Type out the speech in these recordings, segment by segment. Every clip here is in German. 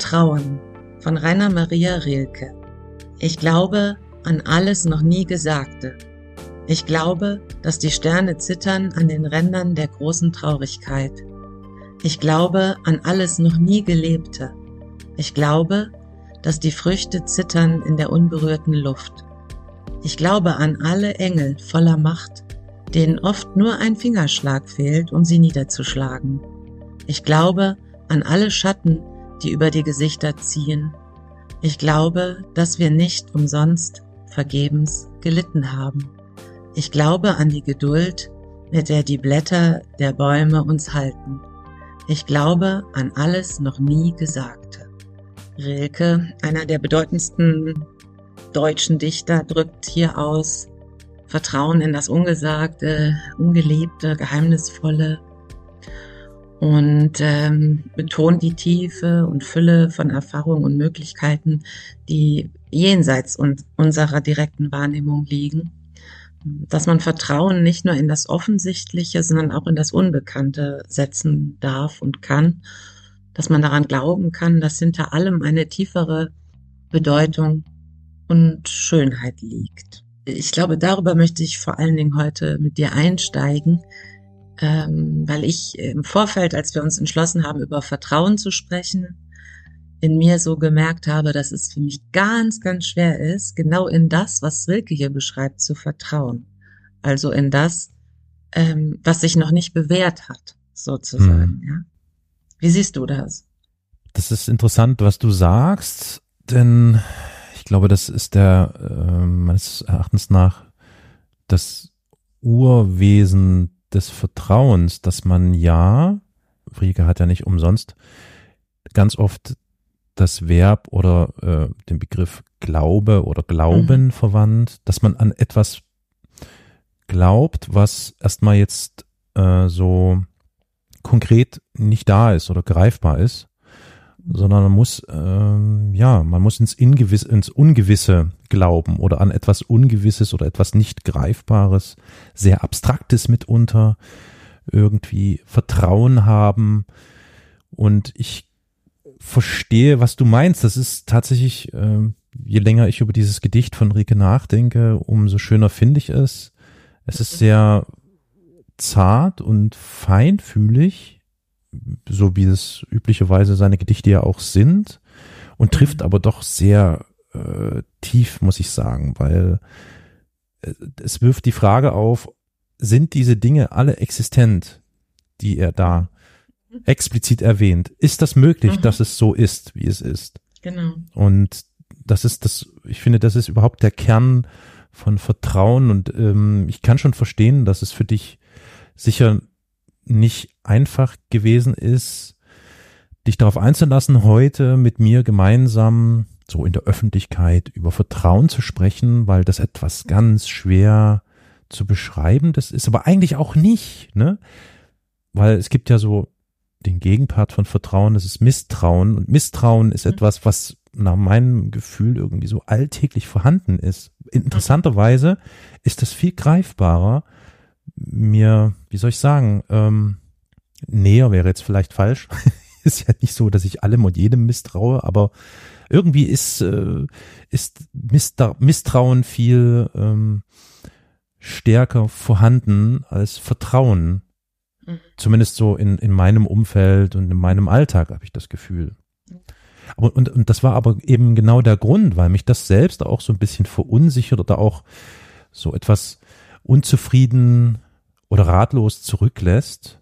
Vertrauen von Rainer Maria Rilke. Ich glaube an alles noch nie Gesagte. Ich glaube, dass die Sterne zittern an den Rändern der großen Traurigkeit. Ich glaube an alles noch nie Gelebte. Ich glaube, dass die Früchte zittern in der unberührten Luft. Ich glaube an alle Engel voller Macht, denen oft nur ein Fingerschlag fehlt, um sie niederzuschlagen. Ich glaube an alle Schatten, die über die Gesichter ziehen. Ich glaube, dass wir nicht umsonst vergebens gelitten haben. Ich glaube an die Geduld, mit der die Blätter der Bäume uns halten. Ich glaube an alles noch nie Gesagte. Rilke, einer der bedeutendsten deutschen Dichter, drückt hier aus Vertrauen in das Ungesagte, Ungelebte, Geheimnisvolle, und ähm, betont die Tiefe und Fülle von Erfahrungen und Möglichkeiten, die jenseits und unserer direkten Wahrnehmung liegen. Dass man Vertrauen nicht nur in das Offensichtliche, sondern auch in das Unbekannte setzen darf und kann. Dass man daran glauben kann, dass hinter allem eine tiefere Bedeutung und Schönheit liegt. Ich glaube, darüber möchte ich vor allen Dingen heute mit dir einsteigen, ähm, weil ich im Vorfeld, als wir uns entschlossen haben, über Vertrauen zu sprechen, in mir so gemerkt habe, dass es für mich ganz, ganz schwer ist, genau in das, was Wilke hier beschreibt, zu vertrauen. Also in das, ähm, was sich noch nicht bewährt hat, sozusagen. Mhm. Ja? Wie siehst du das? Das ist interessant, was du sagst, denn ich glaube, das ist der äh, meines Erachtens nach das Urwesen des Vertrauens, dass man ja, Frieke hat ja nicht umsonst ganz oft das Verb oder äh, den Begriff Glaube oder Glauben mhm. verwandt, dass man an etwas glaubt, was erstmal jetzt äh, so konkret nicht da ist oder greifbar ist sondern man muss, ähm, ja, man muss ins, Ingewiss, ins Ungewisse glauben oder an etwas Ungewisses oder etwas nicht Greifbares, sehr Abstraktes mitunter, irgendwie Vertrauen haben. Und ich verstehe, was du meinst. Das ist tatsächlich, äh, je länger ich über dieses Gedicht von Rike nachdenke, umso schöner finde ich es. Es ist sehr zart und feinfühlig so wie es üblicherweise seine Gedichte ja auch sind und trifft mhm. aber doch sehr äh, tief, muss ich sagen, weil äh, es wirft die Frage auf, sind diese Dinge alle existent, die er da explizit erwähnt? Ist das möglich, mhm. dass es so ist, wie es ist? Genau. Und das ist das, ich finde, das ist überhaupt der Kern von Vertrauen und ähm, ich kann schon verstehen, dass es für dich sicher nicht einfach gewesen ist, dich darauf einzulassen, heute mit mir gemeinsam so in der Öffentlichkeit über Vertrauen zu sprechen, weil das etwas ganz schwer zu beschreiben, das ist aber eigentlich auch nicht, ne? Weil es gibt ja so den Gegenpart von Vertrauen, das ist Misstrauen und Misstrauen ist mhm. etwas, was nach meinem Gefühl irgendwie so alltäglich vorhanden ist. Interessanterweise ist das viel greifbarer mir, wie soll ich sagen, ähm, näher wäre jetzt vielleicht falsch. ist ja nicht so, dass ich allem und jedem misstraue, aber irgendwie ist, äh, ist Misstrauen viel ähm, stärker vorhanden als Vertrauen. Mhm. Zumindest so in, in meinem Umfeld und in meinem Alltag habe ich das Gefühl. Aber, und, und das war aber eben genau der Grund, weil mich das selbst auch so ein bisschen verunsichert oder auch so etwas unzufrieden oder ratlos zurücklässt.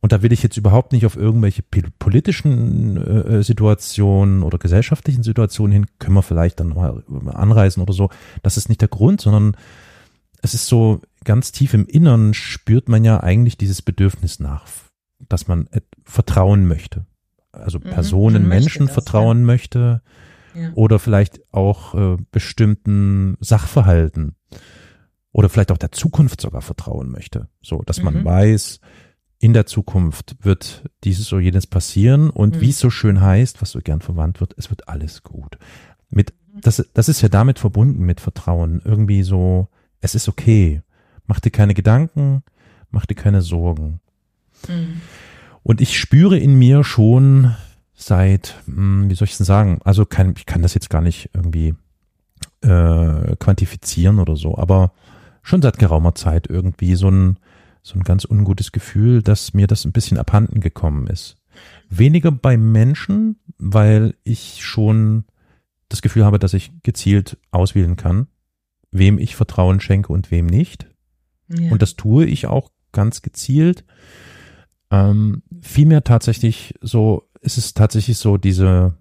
Und da will ich jetzt überhaupt nicht auf irgendwelche politischen äh, Situationen oder gesellschaftlichen Situationen hin, können wir vielleicht dann nochmal anreisen oder so. Das ist nicht der Grund, sondern es ist so ganz tief im Innern spürt man ja eigentlich dieses Bedürfnis nach, dass man vertrauen möchte. Also mhm, Personen, Menschen das, vertrauen ja. möchte ja. oder vielleicht auch äh, bestimmten Sachverhalten oder vielleicht auch der Zukunft sogar vertrauen möchte. So, dass man mhm. weiß, in der Zukunft wird dieses oder jenes passieren und mhm. wie es so schön heißt, was so gern verwandt wird, es wird alles gut. Mit, das, das ist ja damit verbunden mit Vertrauen. Irgendwie so, es ist okay. Mach dir keine Gedanken, mach dir keine Sorgen. Mhm. Und ich spüre in mir schon seit, hm, wie soll ich denn sagen, also kann, ich kann das jetzt gar nicht irgendwie äh, quantifizieren oder so, aber schon seit geraumer Zeit irgendwie so ein, so ein ganz ungutes Gefühl, dass mir das ein bisschen abhanden gekommen ist. Weniger bei Menschen, weil ich schon das Gefühl habe, dass ich gezielt auswählen kann, wem ich Vertrauen schenke und wem nicht. Ja. Und das tue ich auch ganz gezielt. Ähm, vielmehr tatsächlich so, ist es tatsächlich so diese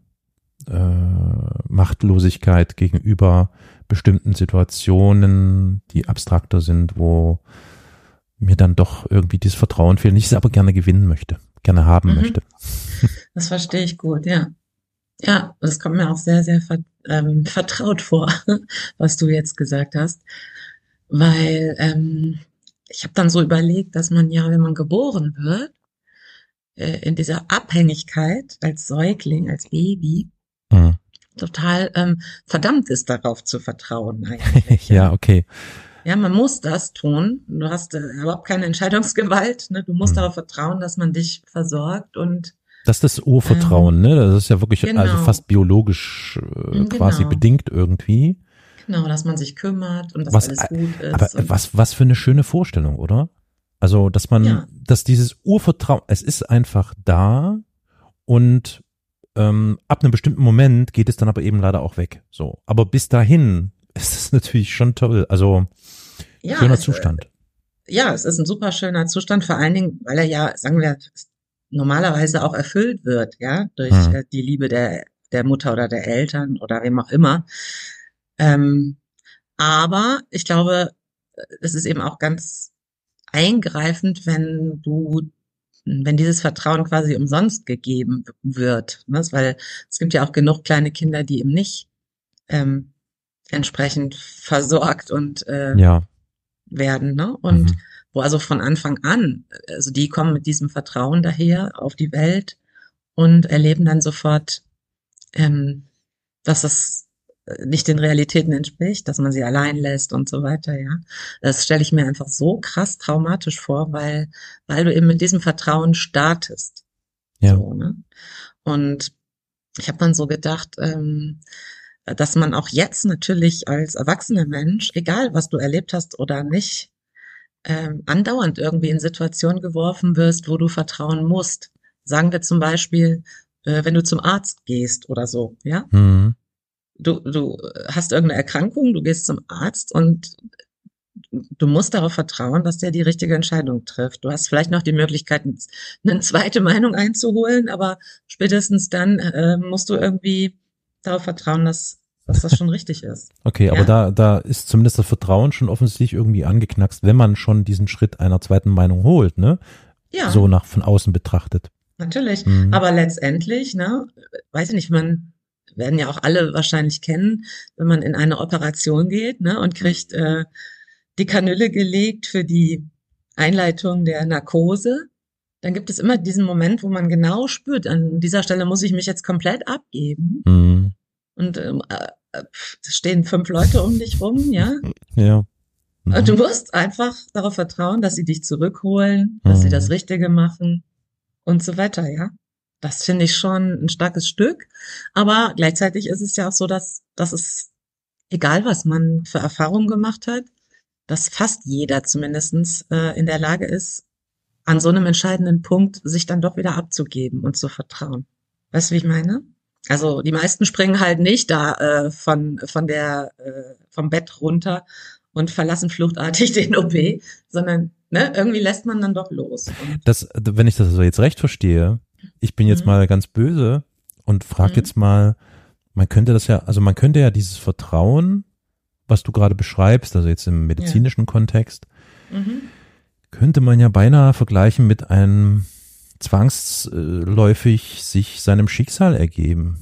äh, Machtlosigkeit gegenüber bestimmten Situationen, die abstrakter sind, wo mir dann doch irgendwie dieses Vertrauen fehlt, ich es aber gerne gewinnen möchte, gerne haben mhm. möchte. Das verstehe ich gut, ja. Ja, das kommt mir auch sehr, sehr ähm, vertraut vor, was du jetzt gesagt hast, weil ähm, ich habe dann so überlegt, dass man ja, wenn man geboren wird, äh, in dieser Abhängigkeit als Säugling, als Baby, mhm. Total ähm, verdammt ist, darauf zu vertrauen. Eigentlich. ja, okay. Ja, man muss das tun. Du hast äh, überhaupt keine Entscheidungsgewalt. Ne? Du musst mhm. darauf vertrauen, dass man dich versorgt und das ist das Urvertrauen, ähm, ne? Das ist ja wirklich also genau. also fast biologisch äh, quasi genau. bedingt irgendwie. Genau, dass man sich kümmert und dass was, alles gut ist. Aber was, was für eine schöne Vorstellung, oder? Also, dass man, ja. dass dieses Urvertrauen, es ist einfach da und ähm, ab einem bestimmten Moment geht es dann aber eben leider auch weg. So, aber bis dahin ist es natürlich schon toll. Also ja, schöner es, Zustand. Ja, es ist ein super schöner Zustand, vor allen Dingen, weil er ja, sagen wir, normalerweise auch erfüllt wird, ja, durch mhm. die Liebe der, der Mutter oder der Eltern oder wem auch immer. Ähm, aber ich glaube, es ist eben auch ganz eingreifend, wenn du, wenn dieses Vertrauen quasi umsonst gegeben wird, ne? weil es gibt ja auch genug kleine Kinder, die eben nicht ähm, entsprechend versorgt und äh, ja. werden, ne? Und mhm wo also von Anfang an, also die kommen mit diesem Vertrauen daher auf die Welt und erleben dann sofort, ähm, dass es nicht den Realitäten entspricht, dass man sie allein lässt und so weiter, ja. Das stelle ich mir einfach so krass traumatisch vor, weil, weil du eben mit diesem Vertrauen startest. Ja. So, ne? Und ich habe dann so gedacht, ähm, dass man auch jetzt natürlich als erwachsener Mensch, egal was du erlebt hast oder nicht, ähm, andauernd irgendwie in Situationen geworfen wirst, wo du vertrauen musst. Sagen wir zum Beispiel, äh, wenn du zum Arzt gehst oder so, ja? Mhm. Du, du hast irgendeine Erkrankung, du gehst zum Arzt und du musst darauf vertrauen, dass der die richtige Entscheidung trifft. Du hast vielleicht noch die Möglichkeit, eine zweite Meinung einzuholen, aber spätestens dann äh, musst du irgendwie darauf vertrauen, dass dass das schon richtig ist. Okay, ja. aber da, da ist zumindest das Vertrauen schon offensichtlich irgendwie angeknackst, wenn man schon diesen Schritt einer zweiten Meinung holt, ne? Ja. So nach von außen betrachtet. Natürlich. Mhm. Aber letztendlich, ne, weiß ich nicht, man werden ja auch alle wahrscheinlich kennen, wenn man in eine Operation geht, ne, und kriegt äh, die Kanüle gelegt für die Einleitung der Narkose, dann gibt es immer diesen Moment, wo man genau spürt, an dieser Stelle muss ich mich jetzt komplett abgeben. Mhm. Und ähm, äh, äh stehen fünf Leute um dich rum, ja? Ja. Mhm. Du musst einfach darauf vertrauen, dass sie dich zurückholen, dass mhm. sie das Richtige machen und so weiter, ja. Das finde ich schon ein starkes Stück. Aber gleichzeitig ist es ja auch so, dass, dass es, egal was man für Erfahrungen gemacht hat, dass fast jeder zumindestens äh, in der Lage ist, an so einem entscheidenden Punkt sich dann doch wieder abzugeben und zu vertrauen. Weißt du, wie ich meine? Also die meisten springen halt nicht da äh, von, von der, äh, vom Bett runter und verlassen fluchtartig den OP, sondern ne, irgendwie lässt man dann doch los. Das, wenn ich das also jetzt recht verstehe, ich bin jetzt mhm. mal ganz böse und frage mhm. jetzt mal, man könnte das ja, also man könnte ja dieses Vertrauen, was du gerade beschreibst, also jetzt im medizinischen ja. Kontext, mhm. könnte man ja beinahe vergleichen mit einem zwangsläufig sich seinem Schicksal ergeben.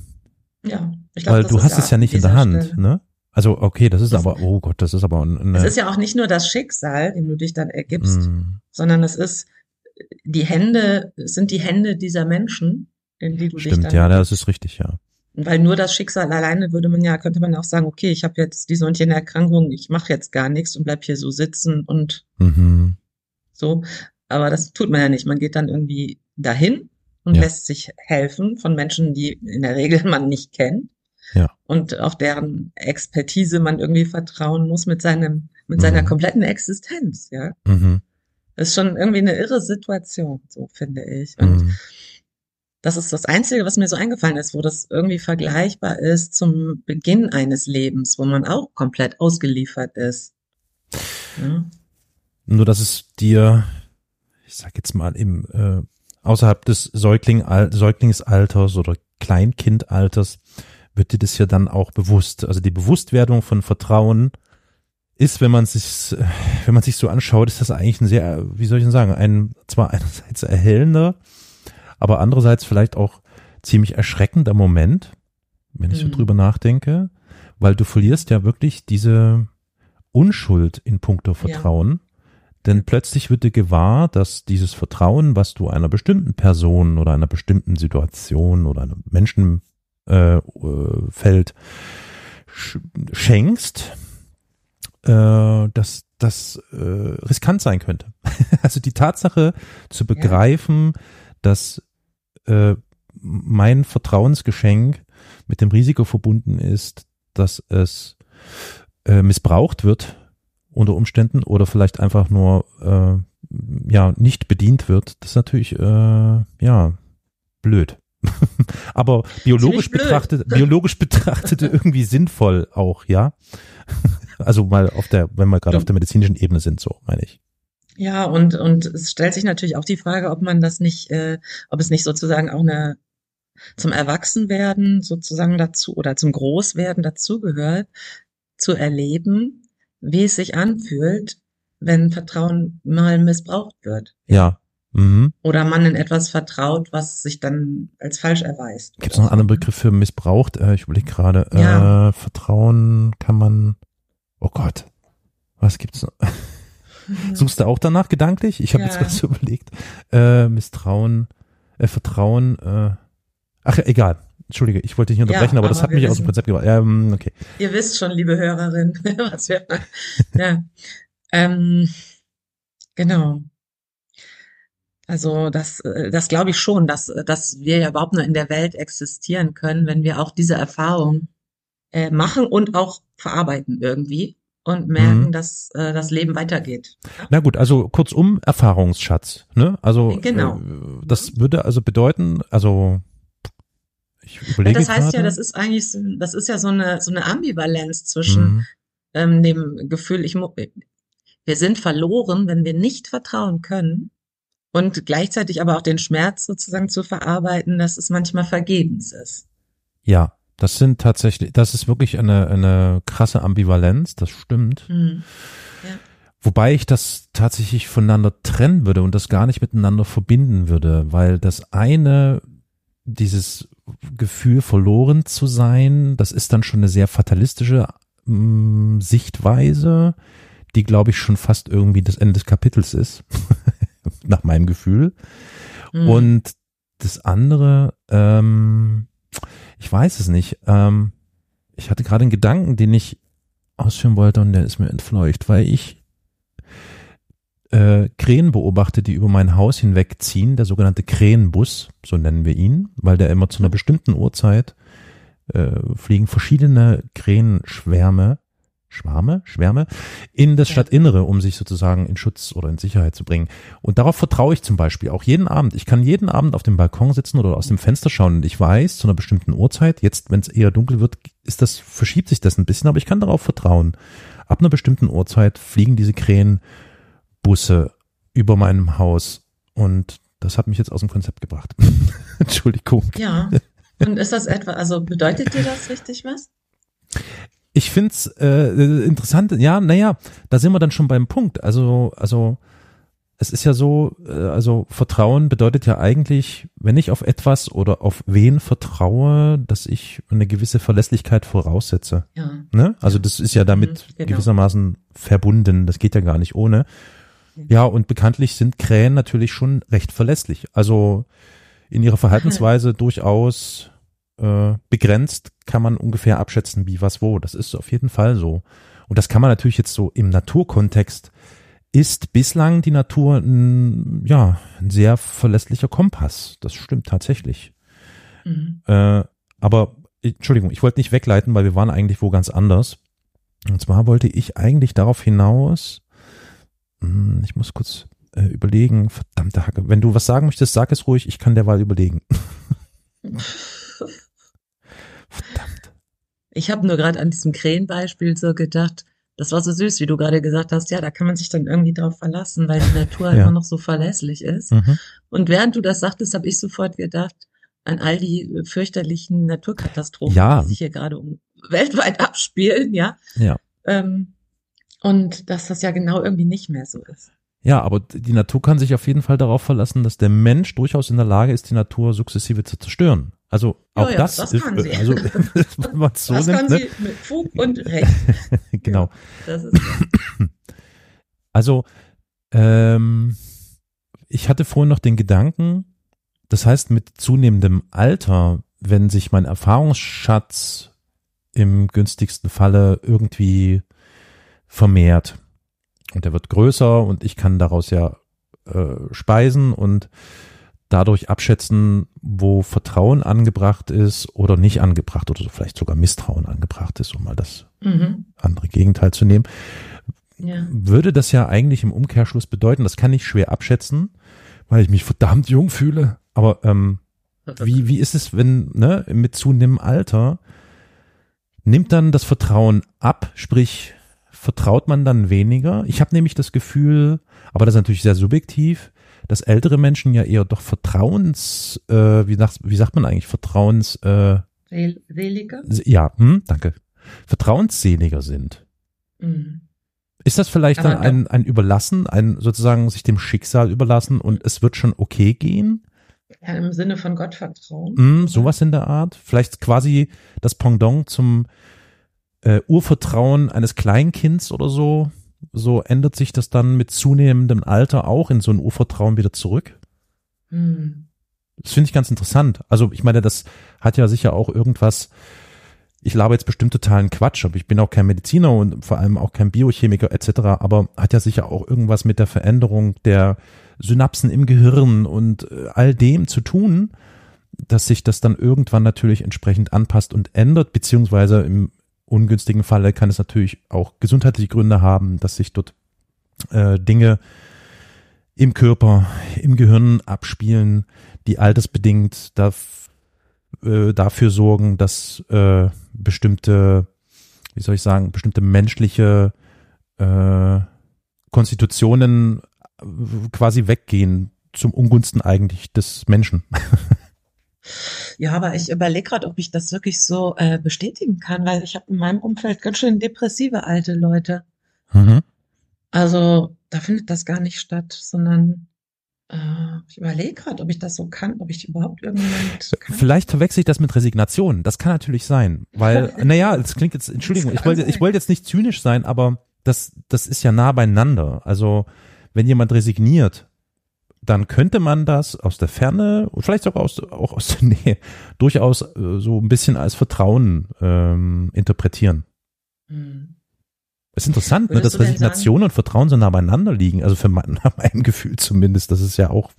Ja, ich glaube, Weil du hast es ja nicht in der Hand, Stelle. ne? Also okay, das ist das, aber, oh Gott, das ist aber eine. Es ist ja auch nicht nur das Schicksal, dem du dich dann ergibst, mm. sondern es ist die Hände, sind die Hände dieser Menschen, in die du Stimmt, dich dann. ja, das ist richtig, ja. Weil nur das Schicksal alleine würde man ja, könnte man auch sagen, okay, ich habe jetzt diese und jene Erkrankung, ich mache jetzt gar nichts und bleib hier so sitzen und mhm. so. Aber das tut man ja nicht. Man geht dann irgendwie dahin und Ja. lässt sich helfen von Menschen, die in der Regel man nicht kennt. Ja. Und auf deren Expertise man irgendwie vertrauen muss mit seinem, mit seiner Mhm. kompletten Existenz, ja. Mhm. Das ist schon irgendwie eine irre Situation, so finde ich. Und Mhm. das ist das Einzige, was mir so eingefallen ist, wo das irgendwie vergleichbar ist zum Beginn eines Lebens, wo man auch komplett ausgeliefert ist. Ja, Nur, dass es dir, ich sag jetzt mal, im äh, außerhalb des Säugling, Al- Säuglingsalters oder Kleinkindalters wird dir das ja dann auch bewusst. Also die Bewusstwerdung von Vertrauen ist, wenn man sich, wenn man sich so anschaut, ist das eigentlich ein sehr, wie soll ich denn sagen, ein zwar einerseits erhellender, aber andererseits vielleicht auch ziemlich erschreckender Moment, wenn ich so Mhm. drüber nachdenke, weil du verlierst ja wirklich diese Unschuld in puncto Vertrauen. Denn plötzlich wird dir gewahr, dass dieses Vertrauen, was du einer bestimmten Person oder einer bestimmten Situation oder einem Menschenfeld äh, äh, schenkst, äh, dass das äh, riskant sein könnte. also die Tatsache zu begreifen, dass äh, mein Vertrauensgeschenk mit dem Risiko verbunden ist, dass es äh, missbraucht wird unter Umständen oder vielleicht einfach nur äh, ja nicht bedient wird, das ist natürlich äh, ja blöd. Aber biologisch betrachtet, biologisch betrachtet irgendwie sinnvoll auch, ja. Also mal auf der, wenn wir gerade auf der medizinischen Ebene sind, so meine ich. Ja, und, und es stellt sich natürlich auch die Frage, ob man das nicht, äh, ob es nicht sozusagen auch eine zum Erwachsenwerden sozusagen dazu oder zum Großwerden dazugehört, zu erleben, wie es sich anfühlt, wenn Vertrauen mal missbraucht wird. Ja. Mhm. Oder man in etwas vertraut, was sich dann als falsch erweist. Gibt es noch einen anderen Begriff für missbraucht? Äh, ich überlege gerade. Ja. Äh, Vertrauen kann man. Oh Gott. Was gibt's noch? Mhm. Suchst du auch danach gedanklich? Ich habe Ja. jetzt so überlegt. Äh, Misstrauen, äh, Vertrauen, äh, ach egal. Entschuldige, ich wollte dich nicht unterbrechen, Ja, aber das aber hat wir mich aus dem wissen- Konzept gebracht. Ähm, okay. Ihr wisst schon, liebe Hörerin, was wir, ja, ähm, genau. Also das, äh, das glaube ich schon, dass, dass wir ja überhaupt nur in der Welt existieren können, wenn wir auch diese Erfahrung äh, machen und auch verarbeiten irgendwie und merken, Mhm. dass äh, das Leben weitergeht. Na gut, also kurzum Erfahrungsschatz. Ne? Also Genau. äh, das würde also bedeuten, also ich überlege das heißt gerade. ja, das ist eigentlich, so- das ist ja so eine so eine Ambivalenz zwischen Mhm. ähm, dem Gefühl, ich mu wir sind verloren, wenn wir nicht vertrauen können und gleichzeitig aber auch den Schmerz sozusagen zu verarbeiten, dass es manchmal vergebens ist. Ja, das sind tatsächlich, das ist wirklich eine, eine krasse Ambivalenz, das stimmt. Hm. Wobei ich das tatsächlich voneinander trennen würde und das gar nicht miteinander verbinden würde, weil das eine, dieses Gefühl verloren zu sein, das ist dann schon eine sehr fatalistische mh, Sichtweise, die glaube ich schon fast irgendwie das Ende des Kapitels ist, nach meinem Gefühl. Hm. Und das andere, ähm, ich weiß es nicht. Ähm, ich hatte gerade einen Gedanken, den ich ausführen wollte und der ist mir entfleucht, weil ich äh, Krähen beobachte, die über mein Haus hinwegziehen, der sogenannte Krähenbus, so nennen wir ihn, weil der immer zu einer bestimmten Uhrzeit äh, fliegen verschiedene Krähenschwärme, Schwarme, Schwärme, in das. Stadtinnere, um sich sozusagen in Schutz oder in Sicherheit zu bringen. Und darauf vertraue ich zum Beispiel auch jeden Abend. Ich kann jeden Abend auf dem Balkon sitzen oder aus dem Fenster schauen und ich weiß, zu einer bestimmten Uhrzeit, jetzt, wenn es eher dunkel wird, ist das, verschiebt sich das ein bisschen, aber ich kann darauf vertrauen. Ab einer bestimmten Uhrzeit fliegen diese Krähenbusse über meinem Haus und das hat mich jetzt aus dem Konzept gebracht. Entschuldigung. Ja. Und ist das etwa, also bedeutet dir das richtig was? Ich find's äh, interessant, ja, naja, da sind wir dann schon beim Punkt. Also, also es ist ja so, äh, also Vertrauen bedeutet ja eigentlich, wenn ich auf etwas oder auf wen vertraue, dass ich eine gewisse Verlässlichkeit voraussetze. Ja. Ne? Also das ist ja damit Mhm, genau. gewissermaßen verbunden. Das geht ja gar nicht ohne. Ja, und bekanntlich sind Krähen natürlich schon recht verlässlich. Also in ihrer Verhaltensweise durchaus äh, begrenzt kann man ungefähr abschätzen, wie was wo. Das ist auf jeden Fall so. Und das kann man natürlich jetzt so im Naturkontext ist bislang die Natur ein, ja, ein sehr verlässlicher Kompass. Das stimmt tatsächlich. Mhm. Äh, aber, Entschuldigung, ich wollte nicht wegleiten, weil wir waren eigentlich wo ganz anders. Und zwar wollte ich eigentlich darauf hinaus, hm, ich muss kurz äh, überlegen, verdammte Hacke. Wenn du was sagen möchtest, sag es ruhig, ich kann derweil überlegen. Verdammt. Ich habe nur gerade an diesem Krähenbeispiel so gedacht, das war so süß, wie du gerade gesagt hast, ja, da kann man sich dann irgendwie drauf verlassen, weil die Natur ja. immer noch so verlässlich ist. Mhm. Und während du das sagtest, habe ich sofort gedacht an all die fürchterlichen Naturkatastrophen, ja. die sich hier gerade um, weltweit abspielen, ja. Ja. Ähm, und dass das ja genau irgendwie nicht mehr so ist. Ja, aber die Natur kann sich auf jeden Fall darauf verlassen, dass der Mensch durchaus in der Lage ist, die Natur sukzessive zu zerstören. Also auch ja, ja, das, das kann sie. also wenn man so das nimmt, kann ne? sie mit Fug und Recht. genau. Ja, ist also ähm, ich hatte vorhin noch den Gedanken, das heißt mit zunehmendem Alter, wenn sich mein Erfahrungsschatz im günstigsten Falle irgendwie vermehrt, und der wird größer und ich kann daraus ja äh, speisen und dadurch abschätzen, wo Vertrauen angebracht ist oder nicht angebracht oder vielleicht sogar Misstrauen angebracht ist, um mal das mhm. andere Gegenteil zu nehmen. Ja. Würde das ja eigentlich im Umkehrschluss bedeuten, das kann ich schwer abschätzen, weil ich mich verdammt jung fühle. Aber ähm, wie, wie ist es, wenn ne, mit zunehmendem Alter nimmt dann das Vertrauen ab, sprich vertraut man dann weniger. Ich habe nämlich das Gefühl, aber das ist natürlich sehr subjektiv, dass ältere Menschen ja eher doch Vertrauens, äh, wie, sagt, wie sagt man eigentlich, Vertrauens, äh, Seliger? Ja, hm, danke. Vertrauensseliger sind. Mhm. Ist das vielleicht aber dann ein, ein Überlassen, ein sozusagen sich dem Schicksal überlassen und es wird schon okay gehen? Ja, im Sinne von Gottvertrauen. Mm, sowas in der Art. Vielleicht quasi das Pendant zum äh, Urvertrauen eines Kleinkinds oder so, so ändert sich das dann mit zunehmendem Alter auch in so ein Urvertrauen wieder zurück. Hm. Das finde ich ganz interessant. Also ich meine, das hat ja sicher auch irgendwas, ich labe jetzt bestimmt totalen Quatsch, aber ich bin auch kein Mediziner und vor allem auch kein Biochemiker etc., aber hat ja sicher auch irgendwas mit der Veränderung der Synapsen im Gehirn und äh, all dem zu tun, dass sich das dann irgendwann natürlich entsprechend anpasst und ändert, beziehungsweise im ungünstigen Falle kann es natürlich auch gesundheitliche Gründe haben, dass sich dort äh, Dinge im Körper, im Gehirn abspielen, die altersbedingt darf, äh, dafür sorgen, dass äh, bestimmte, wie soll ich sagen, bestimmte menschliche äh, Konstitutionen äh, quasi weggehen zum Ungunsten eigentlich des Menschen. Ja, aber ich überlege gerade, ob ich das wirklich so äh, bestätigen kann, weil ich habe in meinem Umfeld ganz schön depressive alte Leute. Mhm. Also da findet das gar nicht statt, sondern äh, ich überlege gerade, ob ich das so kann, ob ich überhaupt irgendjemand kann. Vielleicht verwechsel ich das mit Resignation. Das kann natürlich sein, weil, naja, es klingt jetzt, Entschuldigung, ich wollte, ich wollte jetzt nicht zynisch sein, aber das, das ist ja nah beieinander. Also wenn jemand resigniert, dann könnte man das aus der Ferne, vielleicht sogar aus, auch aus der Nähe, durchaus äh, so ein bisschen als Vertrauen ähm, interpretieren. Hm. Es ist interessant, ne, dass Resignation und Vertrauen so nah beieinander liegen. Also für mein, mein Gefühl zumindest. Das ist ja auch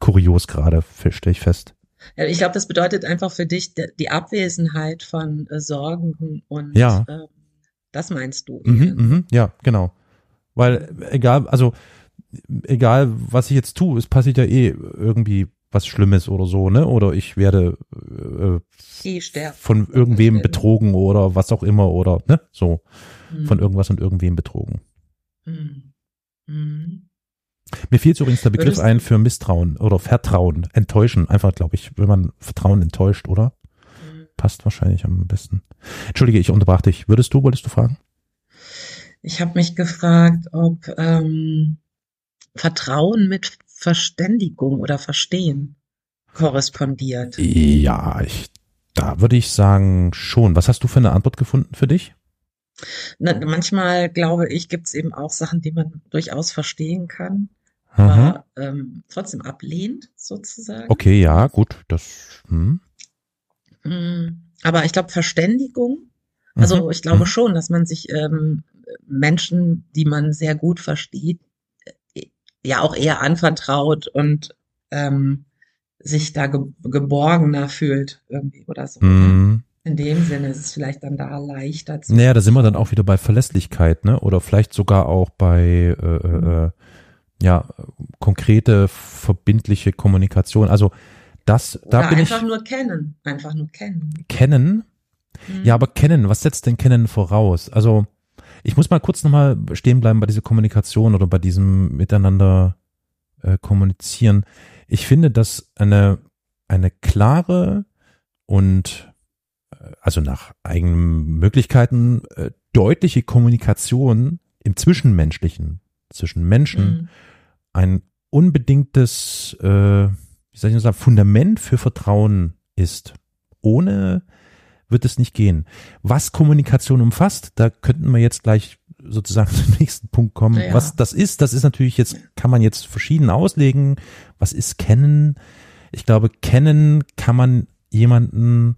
kurios gerade, stelle ich fest. Ich glaube, das bedeutet einfach für dich die Abwesenheit von äh, Sorgen und ja. äh, das meinst du. Mhm, mhm, ja, genau. Weil egal, also egal was ich jetzt tue, es passiert ja eh irgendwie was Schlimmes oder so, ne? Oder ich werde äh, von irgendwem betrogen oder was auch immer oder ne? So mhm. von irgendwas und irgendwem betrogen. Mhm. Mhm. Mir fiel übrigens der Begriff ein für Misstrauen oder Vertrauen, enttäuschen. Einfach, glaube ich, wenn man Vertrauen enttäuscht, oder? Mhm. Passt wahrscheinlich am besten. Entschuldige, ich unterbrach dich. Würdest du, wolltest du fragen? Ich habe mich gefragt, ob ähm, Vertrauen mit Verständigung oder Verstehen korrespondiert. Ja, ich, da würde ich sagen schon. Was hast du für eine Antwort gefunden für dich? Na, manchmal glaube ich, gibt es eben auch Sachen, die man durchaus verstehen kann, aber ähm, trotzdem ablehnt sozusagen. Okay, ja, gut, das. Hm. Mm, aber ich glaube Verständigung. Also mhm. ich glaube mhm. schon, dass man sich ähm, Menschen, die man sehr gut versteht, ja auch eher anvertraut und ähm, sich da ge geborgener fühlt irgendwie oder so. Mhm. In dem Sinne ist es vielleicht dann da leichter zu. Naja, da sind wir dann auch wieder bei Verlässlichkeit, ne? Oder vielleicht sogar auch bei äh, äh, äh ja konkrete verbindliche Kommunikation. Also das, da Oder bin einfach ich. nur kennen, einfach nur kennen. Kennen. Mhm. Ja, aber kennen. Was setzt denn kennen voraus? Also ich muss mal kurz nochmal stehen bleiben bei dieser Kommunikation oder bei diesem Miteinander äh, kommunizieren. Ich finde, dass eine, eine klare und äh, also nach eigenen Möglichkeiten äh, deutliche Kommunikation im Zwischenmenschlichen, zwischen Menschen, mhm. ein unbedingtes, äh, wie soll ich sagen, Fundament für Vertrauen ist. Ohne wird es nicht gehen. Was Kommunikation umfasst, da könnten wir jetzt gleich sozusagen zum nächsten Punkt kommen. Ja. Was das ist, das ist natürlich jetzt, kann man jetzt verschieden auslegen. Was ist kennen? Ich glaube, kennen kann man jemanden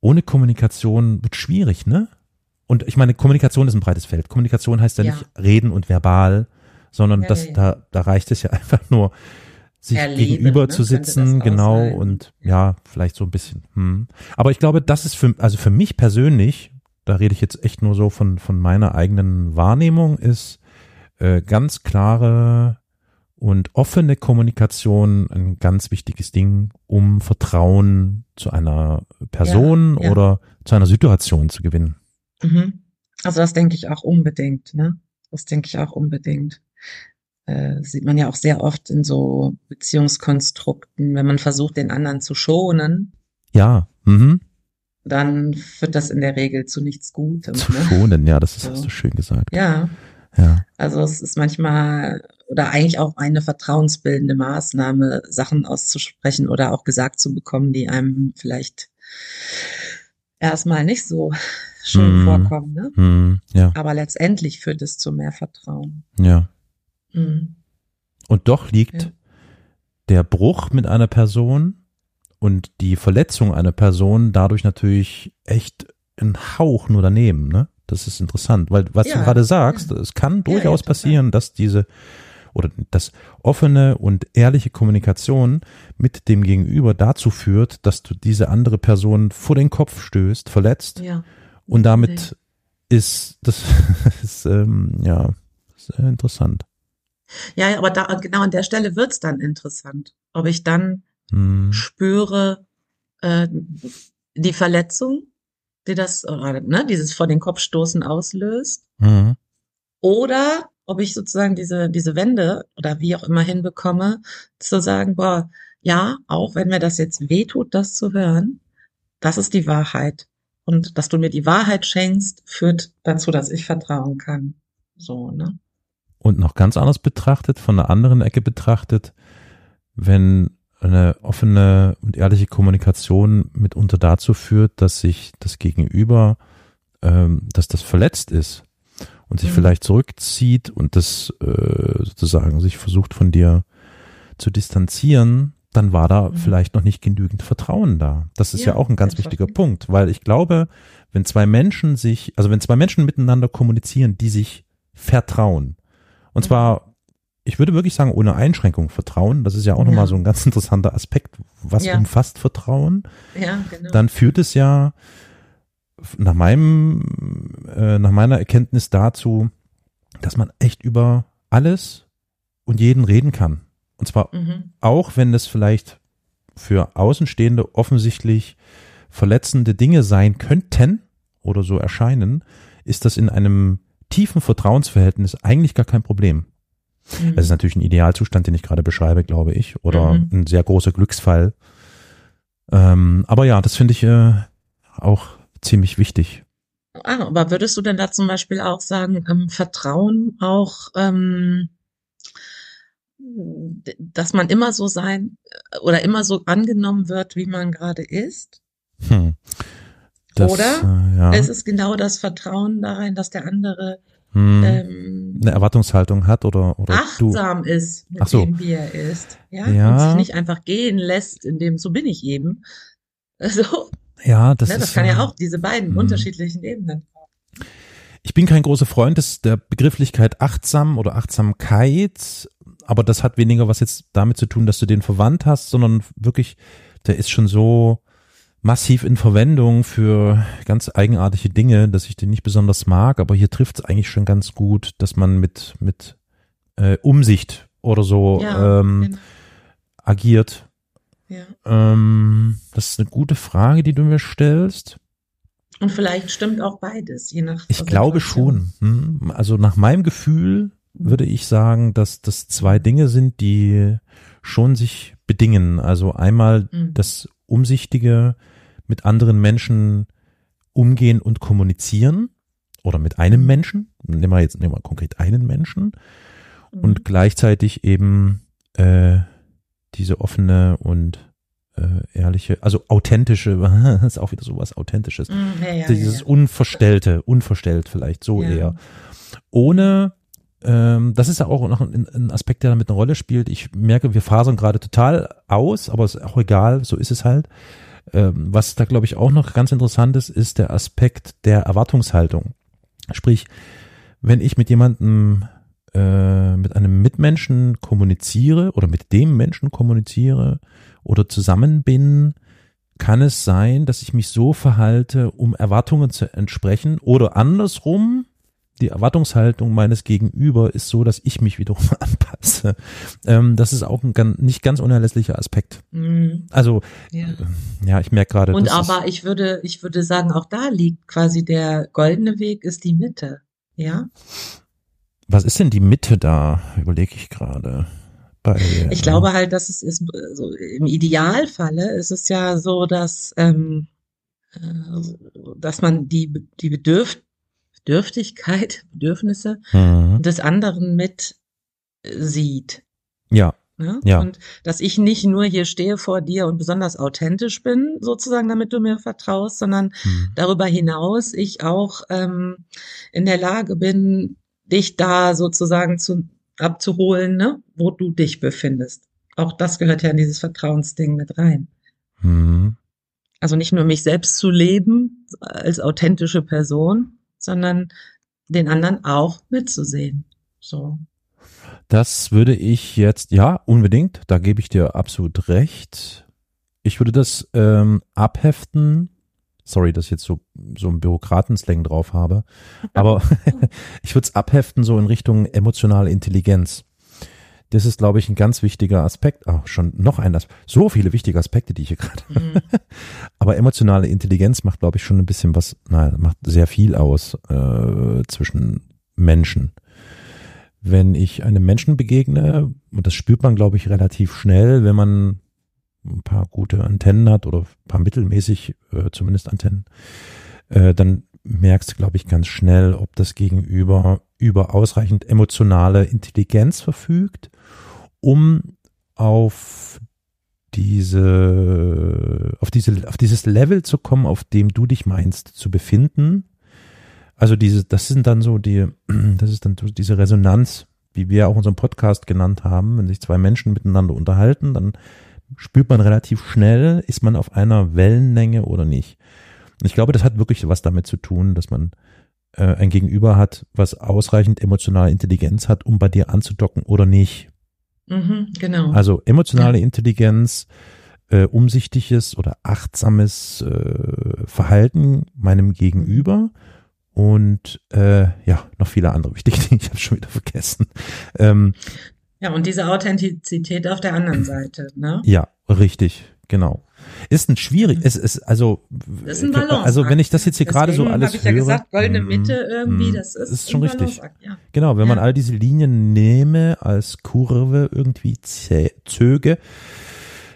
ohne Kommunikation wird schwierig, ne? Und ich meine, Kommunikation ist ein breites Feld. Kommunikation heißt ja, ja. nicht reden und verbal, sondern ja, das, Da, da reicht es ja einfach nur, sich Erleben, gegenüber ne? zu sitzen, genau, sein. und ja, vielleicht so ein bisschen. Hm. Aber ich glaube, das ist für, also für mich persönlich, da rede ich jetzt echt nur so von, von meiner eigenen Wahrnehmung, ist äh, ganz klare und offene Kommunikation ein ganz wichtiges Ding, um Vertrauen zu einer Person ja, ja. oder zu einer Situation zu gewinnen. Mhm. Also das denke ich auch unbedingt, ne? Das denke ich auch unbedingt äh, sieht man ja auch sehr oft in so Beziehungskonstrukten, wenn man versucht, den anderen zu schonen. Ja. Mhm. Dann führt das in der Regel zu nichts Gutem. Zu ne? schonen, ja, das ist, so. hast du schön gesagt. Ja. Ja. Also es ist manchmal oder eigentlich auch eine vertrauensbildende Maßnahme, Sachen auszusprechen oder auch gesagt zu bekommen, die einem vielleicht erstmal nicht so schön mm. vorkommen. Ne? Mm, ja. Aber letztendlich führt es zu mehr Vertrauen. Ja. Mhm. Und doch liegt ja. der Bruch mit einer Person und die Verletzung einer Person dadurch natürlich echt ein Hauch nur daneben, ne? Das ist interessant, weil was ja, du gerade sagst, ja. es kann durchaus passieren, dass diese oder dass offene und ehrliche Kommunikation mit dem Gegenüber dazu führt, dass du diese andere Person vor den Kopf stößt, verletzt ja. und damit ist das ist ähm, ja sehr interessant. Ja, aber da, genau an der Stelle wird's dann interessant, ob ich dann hm. spüre äh, die Verletzung, die das, oder, ne, dieses vor den Kopf stoßen auslöst, hm. oder ob ich sozusagen diese, diese Wende oder wie auch immer hinbekomme, zu sagen, boah, ja, auch wenn mir das jetzt wehtut, das zu hören, das ist die Wahrheit. Und dass du mir die Wahrheit schenkst, führt dazu, dass ich vertrauen kann. So, ne? Und noch ganz anders betrachtet, von einer anderen Ecke betrachtet, wenn eine offene und ehrliche Kommunikation mitunter dazu führt, dass sich das Gegenüber, ähm, dass das verletzt ist und sich mhm. vielleicht zurückzieht und das äh, sozusagen sich versucht von dir zu distanzieren, dann war da mhm. vielleicht noch nicht genügend Vertrauen da. Das ist ja, ja auch ein ganz wichtiger Punkt, weil ich glaube, wenn zwei Menschen sich, also wenn zwei Menschen miteinander kommunizieren, die sich vertrauen, und zwar, ich würde wirklich sagen, ohne Einschränkung Vertrauen. Das ist ja auch ja. nochmal so ein ganz interessanter Aspekt. Was ja. umfasst Vertrauen? Ja, genau. Dann führt es ja nach meinem, äh, nach meiner Erkenntnis dazu, dass man echt über alles und jeden reden kann. Und zwar mhm. auch, wenn es vielleicht für Außenstehende offensichtlich verletzende Dinge sein könnten oder so erscheinen, ist das in einem tiefen Vertrauensverhältnis eigentlich gar kein Problem. Mhm. Das ist natürlich ein Idealzustand, den ich gerade beschreibe, glaube ich, oder mhm. ein sehr großer Glücksfall. Ähm, aber ja, das finde ich äh, auch ziemlich wichtig. Ah, aber würdest du denn da zum Beispiel auch sagen, ähm, Vertrauen auch, ähm, dass man immer so sein oder immer so angenommen wird, wie man gerade ist? Hm. Das, Oder äh, ja. es ist genau das Vertrauen darin, dass der andere hm, ähm, eine Erwartungshaltung hat oder, oder achtsam du. ist, mit so. dem, wie er ist. Ja? ja. Und sich nicht einfach gehen lässt, in dem so bin ich eben. Also, ja, das, ne, das ist, kann ja auch diese beiden hm. unterschiedlichen Ebenen. Ich bin kein großer Freund des, der Begrifflichkeit achtsam oder Achtsamkeit, aber das hat weniger was jetzt damit zu tun, dass du den verwandt hast, sondern wirklich, der ist schon so massiv in Verwendung für ganz eigenartige Dinge, dass ich den nicht besonders mag, aber hier trifft es eigentlich schon ganz gut, dass man mit, mit äh, Umsicht oder so Ja, ähm, genau. agiert. Ja. Ähm, das ist eine gute Frage, die du mir stellst. Und vielleicht stimmt auch beides, je nach Ich glaube schon. Hm. Also nach meinem Gefühl würde ich sagen, dass das zwei Dinge sind, die schon sich bedingen. Also einmal Mhm. das umsichtige mit anderen Menschen umgehen und kommunizieren oder mit einem Menschen. Nehmen wir jetzt nehmen wir konkret einen Menschen Mhm. und gleichzeitig eben äh, diese offene und äh, ehrliche, also authentische, ist auch wieder sowas Authentisches. Mhm, ja, Dieses ja. Unverstellte, unverstellt vielleicht, so Ja. eher. Ohne, ähm, das ist ja auch noch ein, ein Aspekt, der damit eine Rolle spielt. Ich merke, wir fasern gerade total aus, aber ist auch egal, so ist es halt. Ähm, was da, glaube ich, auch noch ganz interessant ist, ist der Aspekt der Erwartungshaltung. Sprich, wenn ich mit jemandem, äh, mit einem Mitmenschen kommuniziere oder mit dem Menschen kommuniziere oder zusammen bin, kann es sein, dass ich mich so verhalte, um Erwartungen zu entsprechen oder andersrum, die Erwartungshaltung meines Gegenüber ist so, dass ich mich wiederum anpasse. Ähm, das ist auch ein ganz, nicht ganz unerlässlicher Aspekt. Mhm, Also, ja. ja, ich merke gerade. Und aber ich würde, ich würde sagen, auch da liegt quasi der goldene Weg, ist die Mitte. Ja, was ist denn die Mitte da? Überlege ich gerade. Bei, ich glaube halt, dass es ist, so im Idealfalle ist es ja so, dass, ähm, äh, dass man die, die Bedürf Bedürftigkeit, Bedürfnisse Mhm. des anderen mit äh, sieht. Ja, Ne? Ja. Und dass ich nicht nur hier stehe vor dir und besonders authentisch bin, sozusagen, damit du mir vertraust, sondern Mhm. darüber hinaus ich auch ähm, in der Lage bin, dich da sozusagen zu, abzuholen, ne? wo du dich befindest. Auch das gehört ja in dieses Vertrauensding mit rein. Mhm. Also nicht nur mich selbst zu leben als authentische Person, sondern den anderen auch mitzusehen. So. Das würde ich jetzt, ja, unbedingt, da gebe ich dir absolut recht. Ich würde das ähm, abheften. Sorry, dass ich jetzt so, so einen Bürokratenslang drauf habe. Aber ich würde es abheften so in Richtung emotionale Intelligenz. Das ist, glaube ich, ein ganz wichtiger Aspekt. Ah, schon noch ein Aspekt. So viele wichtige Aspekte, die ich hier gerade. Mhm. Aber emotionale Intelligenz macht, glaube ich, schon ein bisschen was, nein, macht sehr viel aus äh, zwischen Menschen. Wenn ich einem Menschen begegne, und das spürt man, glaube ich, relativ schnell, wenn man ein paar gute Antennen hat oder ein paar mittelmäßig äh, zumindest Antennen, äh, dann merkst du, glaube ich, ganz schnell, ob das Gegenüber über ausreichend emotionale Intelligenz verfügt, um auf diese, auf diese, auf dieses Level zu kommen, auf dem du dich meinst zu befinden. Also diese, das sind dann so die, das ist dann diese Resonanz, wie wir auch unseren Podcast genannt haben. Wenn sich zwei Menschen miteinander unterhalten, dann spürt man relativ schnell, ist man auf einer Wellenlänge oder nicht. Und ich glaube, das hat wirklich was damit zu tun, dass man äh, ein Gegenüber hat, was ausreichend emotionale Intelligenz hat, um bei dir anzudocken oder nicht. Mhm, genau. Also emotionale Intelligenz, äh, umsichtiges oder achtsames äh, Verhalten meinem Gegenüber und äh, ja, noch viele andere wichtige Dinge, ich habe schon wieder vergessen. Ähm, ja, und diese Authentizität auf der anderen Seite, ne? ja, richtig, genau. Ist ein schwierig, es ist also, Das ist ein Balance. also wenn ich das jetzt hier gerade so alles ich ja höre, gesagt, goldene Mitte irgendwie, mm, das ist, ist schon richtig. Ja. Genau, wenn man Ja. all diese Linien nehme als Kurve irgendwie zöge,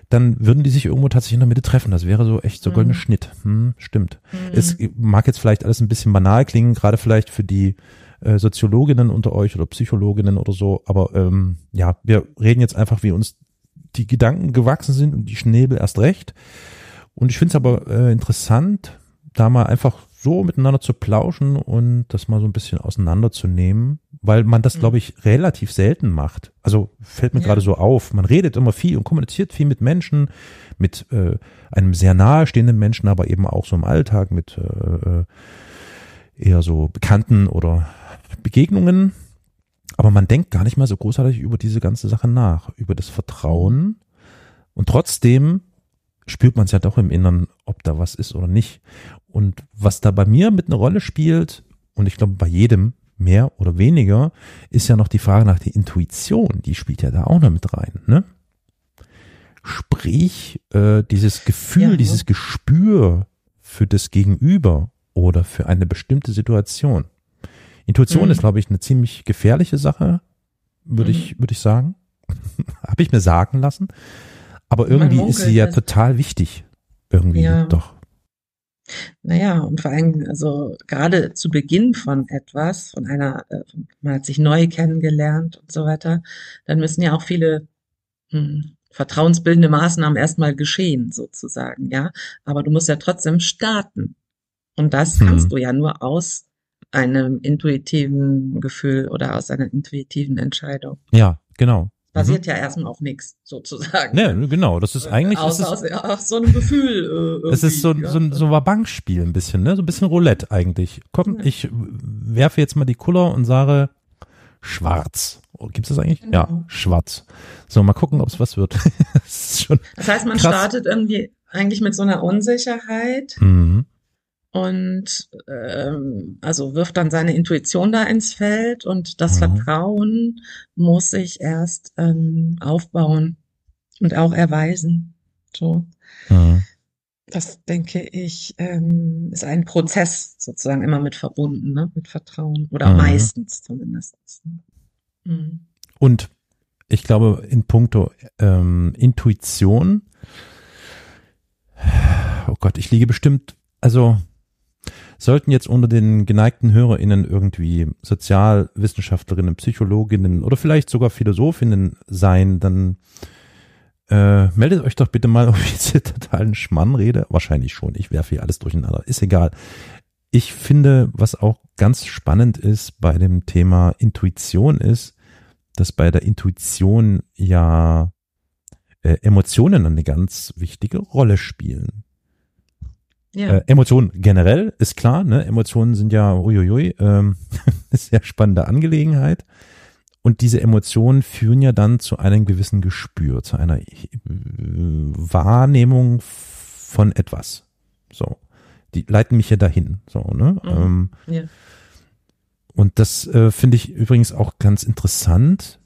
dann würden die sich irgendwo tatsächlich in der Mitte treffen. Das wäre so echt so goldener Mhm. Schnitt. Hm, stimmt. Mhm. Es mag jetzt vielleicht alles ein bisschen banal klingen, gerade vielleicht für die äh, Soziologinnen unter euch oder Psychologinnen oder so, aber ähm, ja, wir reden jetzt einfach, wie uns die Gedanken gewachsen sind und die Schnäbel erst recht. Und ich finde es aber äh, interessant, da mal einfach so miteinander zu plauschen und das mal so ein bisschen auseinanderzunehmen, weil man das, Mhm. glaube ich, relativ selten macht. Also fällt mir Ja. gerade so auf. Man redet immer viel und kommuniziert viel mit Menschen, mit äh, einem sehr nahestehenden Menschen, aber eben auch so im Alltag mit äh, äh, eher so Bekannten oder Begegnungen. Aber man denkt gar nicht mal so großartig über diese ganze Sache nach, über das Vertrauen. Und trotzdem spürt man es ja doch im Innern, ob da was ist oder nicht. Und was da bei mir mit einer Rolle spielt, und ich glaube bei jedem mehr oder weniger, ist ja noch die Frage nach der Intuition. Die spielt ja da auch noch mit rein. Ne? Sprich, äh, dieses Gefühl, ja, dieses Gespür für das Gegenüber oder für eine bestimmte Situation. Intuition mhm. ist, glaube ich, eine ziemlich gefährliche Sache, würde mhm. ich, würde ich sagen. Habe ich mir sagen lassen. Aber irgendwie ist sie ja total wichtig. Irgendwie ja. doch. Naja, und vor allem, also gerade zu Beginn von etwas, von einer, äh, man hat sich neu kennengelernt und so weiter, dann müssen ja auch viele hm, vertrauensbildende Maßnahmen erstmal geschehen, sozusagen, ja. Aber du musst ja trotzdem starten. Und das hm. kannst du ja nur aus einem intuitiven Gefühl oder aus einer intuitiven Entscheidung. Ja, genau basiert mhm. ja erstmal auf nichts, sozusagen. Ne, genau. Das ist eigentlich. Aus, ist aus, aus so einem Gefühl. Äh, es ist so, ja. so, ein, so ein Bankspiel ein bisschen, ne? So ein bisschen Roulette eigentlich. Komm, ja. ich werfe jetzt mal die Kuller und sage schwarz. Oh, Gibt es das eigentlich? Genau. Ja, schwarz. So, mal gucken, ob es was wird. das, das, heißt, man krass. startet irgendwie eigentlich mit so einer Unsicherheit. Mhm und ähm, also wirft dann seine Intuition da ins Feld und das mhm. Vertrauen muss sich erst ähm, aufbauen und auch erweisen. So. Mhm. Das denke ich ähm, ist ein Prozess sozusagen immer mit verbunden, ne? mit Vertrauen oder mhm. meistens zumindest. Mhm. Und ich glaube in puncto ähm, Intuition, oh Gott, ich liege bestimmt, also Sollten jetzt unter den geneigten HörerInnen irgendwie Sozialwissenschaftlerinnen, Psychologinnen oder vielleicht sogar Philosophinnen sein, dann äh, meldet euch doch bitte mal, ob ich jetzt hier totalen Schmann rede. Wahrscheinlich schon. Ich werfe hier alles durcheinander. Ist egal. Ich finde, was auch ganz spannend ist bei dem Thema Intuition ist, dass bei der Intuition ja äh, Emotionen eine ganz wichtige Rolle spielen. Ja. Äh, Emotionen generell ist klar, ne? Emotionen sind ja uiuiui, ähm, eine sehr spannende Angelegenheit. Und diese Emotionen führen ja dann zu einem gewissen Gespür, zu einer äh, Wahrnehmung von etwas. So. Die leiten mich ja dahin. So, ne? Mhm. Ähm, ja. Und das äh, finde ich übrigens auch ganz interessant,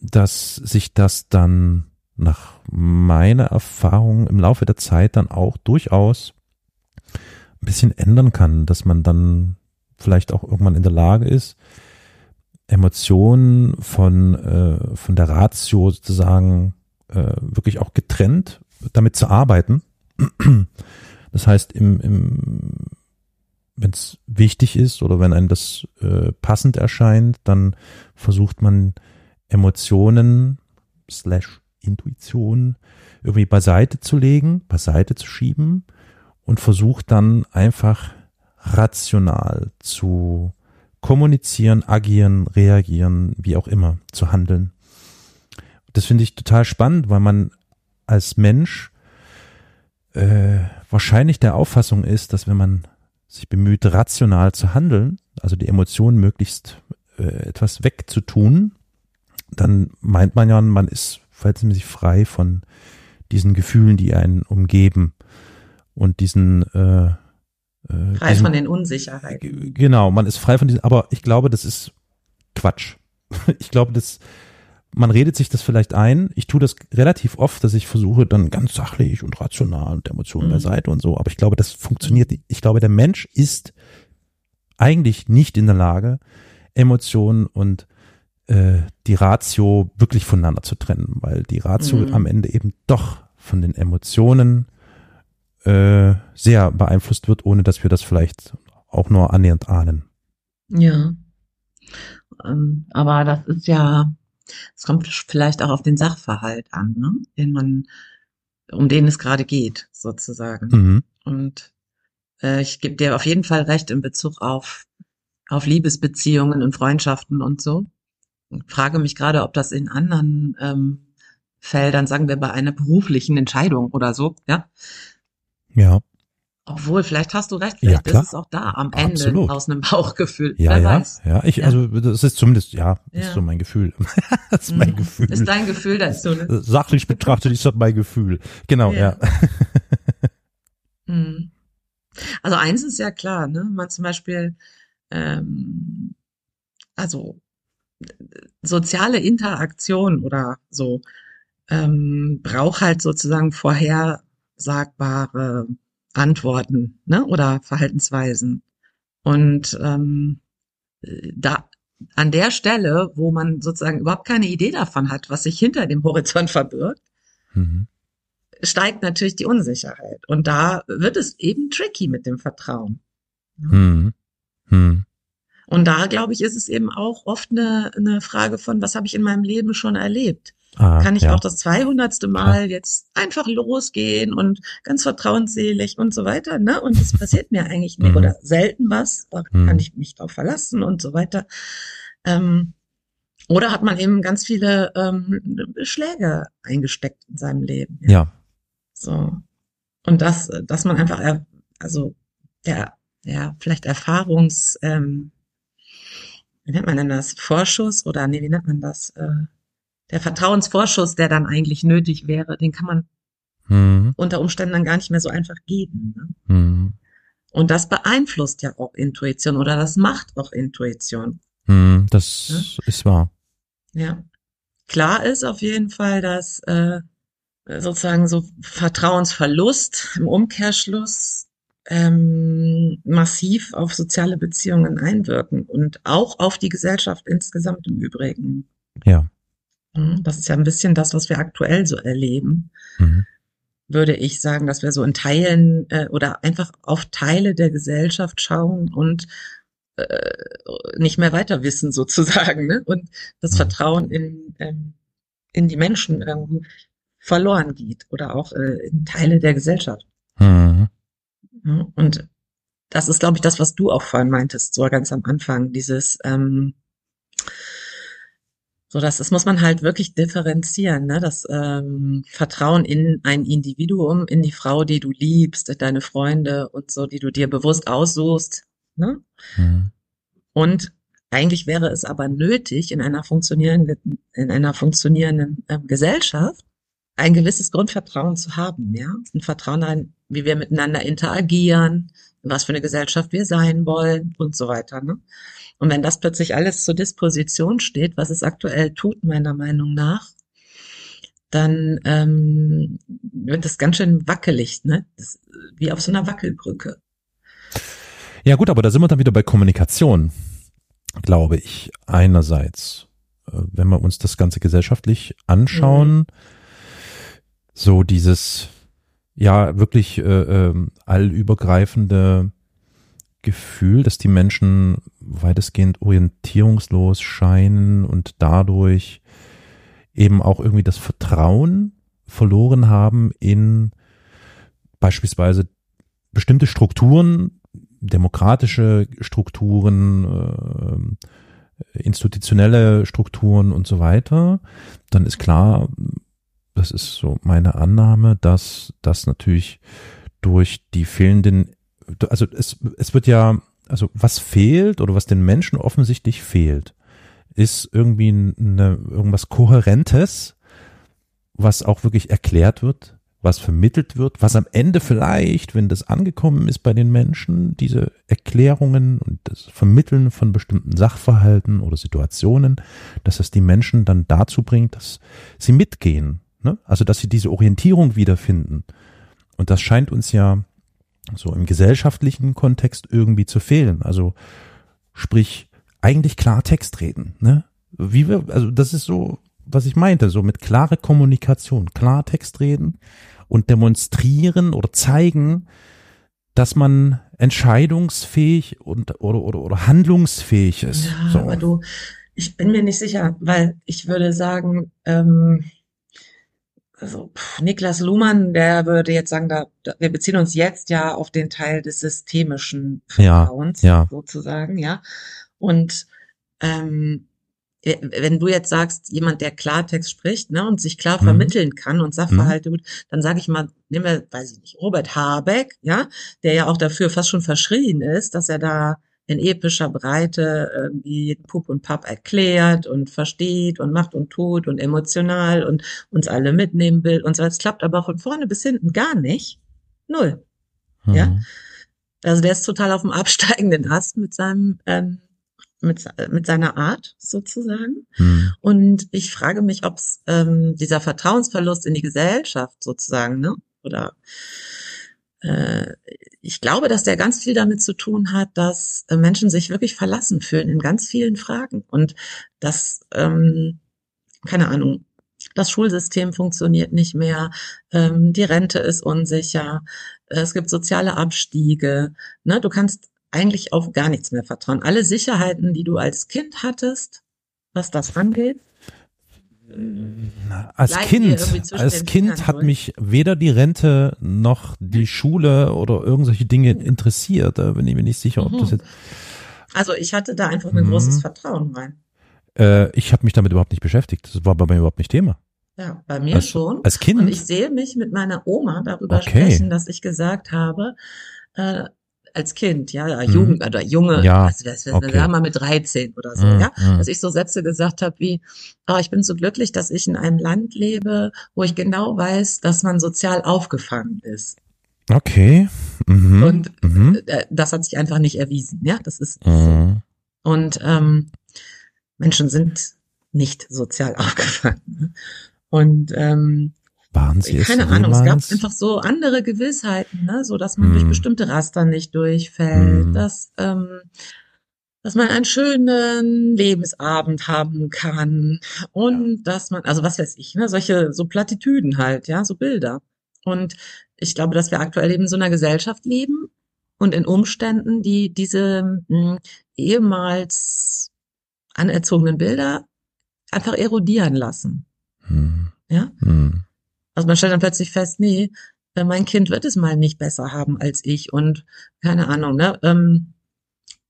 dass sich das dann nach meiner Erfahrung im Laufe der Zeit dann auch durchaus ein bisschen ändern kann, dass man dann vielleicht auch irgendwann in der Lage ist, Emotionen von, äh, von der Ratio sozusagen äh, wirklich auch getrennt damit zu arbeiten. Das heißt, im, im, wenn es wichtig ist oder wenn einem das äh, passend erscheint, dann versucht man Emotionen slash Intuition irgendwie beiseite zu legen, beiseite zu schieben und versucht dann einfach rational zu kommunizieren, agieren, reagieren, wie auch immer, zu handeln. Das finde ich total spannend, weil man als Mensch äh, wahrscheinlich der Auffassung ist, dass wenn man sich bemüht, rational zu handeln, also die Emotionen möglichst äh, etwas wegzutun, dann meint man ja, man ist verhältnismäßig frei von diesen Gefühlen, die einen umgeben und diesen äh, äh, frei diesen, von den Unsicherheiten. Genau, man ist frei von diesen, aber ich glaube, das ist Quatsch. Ich glaube, das man redet sich das vielleicht ein. Ich tue das relativ oft, dass ich versuche, dann ganz sachlich und rational und Emotionen mhm. beiseite und so. Aber ich glaube, das funktioniert nicht. Ich glaube, der Mensch ist eigentlich nicht in der Lage, Emotionen und äh, die Ratio wirklich voneinander zu trennen, weil die Ratio mhm. am Ende eben doch von den Emotionen äh, sehr beeinflusst wird, ohne dass wir das vielleicht auch nur annähernd ahnen. Ja. Ähm, aber das ist ja, es kommt vielleicht auch auf den Sachverhalt an, ne? den man, um den es gerade geht, sozusagen. Mhm. Und äh, ich gebe dir auf jeden Fall recht in Bezug auf, auf Liebesbeziehungen und Freundschaften und so. Und frage mich gerade, ob das in anderen ähm, Feldern, sagen wir bei einer beruflichen Entscheidung oder so, ja, ja. Obwohl, vielleicht hast du recht, vielleicht Ja, ist es auch da am Ende Absolut. aus einem Bauchgefühl. Ja, Wer ja, weiß. ja. Ich, Ja. also das ist zumindest, ja, Ja. ist so mein Gefühl. das ist mein Mhm. Gefühl. Ist dein Gefühl dazu, ne? Sachlich betrachtet ist das mein Gefühl. Genau, ja. Mhm. Also eins ist ja klar, ne? Man zum Beispiel, ähm, also äh, soziale Interaktion oder so ähm, braucht halt sozusagen vorhersagbare Antworten, ne? Oder Verhaltensweisen. Und ähm, da an der Stelle, wo man sozusagen überhaupt keine Idee davon hat, was sich hinter dem Horizont verbirgt, Mhm. steigt natürlich die Unsicherheit. Und da wird es eben tricky mit dem Vertrauen. Mhm. Mhm. Und da, glaube ich, ist es eben auch oft eine, eine Frage von, was habe ich in meinem Leben schon erlebt? Ah, Kann ich ja. auch das 200. Mal jetzt einfach losgehen und ganz vertrauensselig und so weiter, ne? Und es passiert mir eigentlich nicht Mhm. oder selten was, da Mhm. kann ich mich drauf verlassen und so weiter. Ähm, oder hat man eben ganz viele ähm, Schläge eingesteckt in seinem Leben? Ja. So. Und das, dass man einfach, er- also der, ja, vielleicht Erfahrungs, ähm, wie nennt man denn das? Vorschuss oder nee, wie nennt man das? Äh, der Vertrauensvorschuss, der dann eigentlich nötig wäre, den kann man Mhm. unter Umständen dann gar nicht mehr so einfach geben. Ne? Mhm. Und das beeinflusst ja auch Intuition oder das macht auch Intuition. Mhm. Das ist wahr. Ja. Klar ist auf jeden Fall, dass äh, sozusagen so Vertrauensverlust im Umkehrschluss ähm, massiv auf soziale Beziehungen einwirken und auch auf die Gesellschaft insgesamt im Übrigen. Ja. Mhm, Das ist ja ein bisschen das, was wir aktuell so erleben, Mhm. würde ich sagen, dass wir so in Teilen äh, oder einfach auf Teile der Gesellschaft schauen und äh, nicht mehr weiter wissen sozusagen, ne? Und das Mhm. Vertrauen in, ähm, in die Menschen irgendwie verloren geht oder auch äh, in Teile der Gesellschaft. Mhm. Und das ist, glaube ich, das, was du auch vorhin meintest, so ganz am Anfang, dieses, ähm, so das, das muss man halt wirklich differenzieren, ne? Das ähm, Vertrauen in ein Individuum, in die Frau, die du liebst, deine Freunde und so, die du dir bewusst aussuchst, ne? Mhm. Und eigentlich wäre es aber nötig, in einer funktionierenden, in einer funktionierenden ähm, Gesellschaft ein gewisses Grundvertrauen zu haben, ja? Ein Vertrauen ein, wie wir miteinander interagieren, was für eine Gesellschaft wir sein wollen und so weiter, ne? Und wenn das plötzlich alles zur Disposition steht, was es aktuell tut, meiner Meinung nach, dann ähm, wird das ganz schön wackelig, ne? Das, wie auf so einer Wackelbrücke. Ja gut, aber da sind wir dann wieder bei Kommunikation, glaube ich. Einerseits, äh, wenn wir uns das Ganze gesellschaftlich anschauen, so dieses ja wirklich äh, ähm, allübergreifende Gefühl, dass die Menschen weitestgehend orientierungslos scheinen und dadurch eben auch irgendwie das Vertrauen verloren haben in beispielsweise bestimmte Strukturen, demokratische Strukturen, äh, institutionelle Strukturen und so weiter, dann ist klar, das ist so meine Annahme, dass das natürlich durch die fehlenden, also es, es wird ja, also was fehlt oder was den Menschen offensichtlich fehlt, ist irgendwie eine, irgendwas Kohärentes, was auch wirklich erklärt wird, was vermittelt wird, was am Ende vielleicht, wenn das angekommen ist bei den Menschen, diese Erklärungen und das Vermitteln von bestimmten Sachverhalten oder Situationen, dass es die Menschen dann dazu bringt, dass sie mitgehen. Ne? Also dass sie diese Orientierung wiederfinden. Und das scheint uns ja so im gesellschaftlichen Kontext irgendwie zu fehlen. Also sprich, eigentlich Klartext reden. Ne? Wie wir, also das ist so, was ich meinte, so mit klare Kommunikation, Klartext reden und demonstrieren oder zeigen, dass man entscheidungsfähig und oder oder, oder handlungsfähig ist. Ja, so. aber du, ich bin mir nicht sicher, weil ich würde sagen, ähm, also pff, Niklas Luhmann, der würde jetzt sagen, da, da wir beziehen uns jetzt ja auf den Teil des systemischen Ja, Vertrauens ja. sozusagen, ja. Und ähm, wenn du jetzt sagst, jemand, der Klartext spricht ne, und sich klar mhm. vermitteln kann und Sachverhalte mhm. gut, dann sage ich mal, nehmen wir, weiß ich nicht, Robert Habeck, ja, der ja auch dafür fast schon verschrien ist, dass er da in epischer Breite irgendwie jeden Pup und Papp erklärt und versteht und macht und tut und emotional und uns alle mitnehmen will und so. Es klappt aber von vorne bis hinten gar nicht. Null. Mhm. Ja. Also der ist total auf dem absteigenden Ast mit seinem ähm, mit, mit seiner Art sozusagen. Mhm. Und ich frage mich, ob es ähm, dieser Vertrauensverlust in die Gesellschaft sozusagen, ne? Oder äh, ich glaube, dass der ganz viel damit zu tun hat, dass äh, Menschen sich wirklich verlassen fühlen in ganz vielen Fragen und dass, ähm, keine Ahnung, das Schulsystem funktioniert nicht mehr, ähm, die Rente ist unsicher, es gibt soziale Abstiege. Ne? Du kannst eigentlich auf gar nichts mehr vertrauen. Alle Sicherheiten, die du als Kind hattest, was das angeht. Als Kind, als Kind hat mich weder die Rente noch die Schule oder irgendwelche Dinge interessiert. Da bin ich mir nicht sicher, ob das mhm. jetzt. Also ich hatte da einfach ein großes Vertrauen rein. Äh, ich habe mich damit überhaupt nicht beschäftigt. Das war bei mir überhaupt nicht Thema. Ja, bei mir als, schon. Als Kind. Und ich sehe mich mit meiner Oma darüber okay. sprechen, dass ich gesagt habe, äh, als Kind, ja, mhm. Jugend oder Junge, ja, also das, das, okay. sagen wir mit 13 oder so, mhm. ja, mhm. dass ich so Sätze gesagt habe wie, oh, ich bin so glücklich, dass ich in einem Land lebe, wo ich genau weiß, dass man sozial aufgefangen ist. Okay. Mhm. Und mhm. Äh, das hat sich einfach nicht erwiesen, ja, das ist so. Mhm. Und ähm, Menschen sind nicht sozial aufgefangen. Ne? Und ähm, waren sie Keine Ahnung, es gab einfach so andere Gewissheiten, ne? so dass man hm. durch bestimmte Raster nicht durchfällt, hm. dass ähm, dass man einen schönen Lebensabend haben kann und dass man, also was weiß ich, ne, solche so Plattitüden halt, ja, so Bilder. Und ich glaube, dass wir aktuell eben in so einer Gesellschaft leben und in Umständen, die diese mh, hm, ehemals anerzogenen Bilder einfach erodieren lassen. Hm. Ja. Hm. Also man stellt dann plötzlich fest, nee, äh, mein Kind wird es mal nicht besser haben als ich und keine Ahnung, ne? Ähm,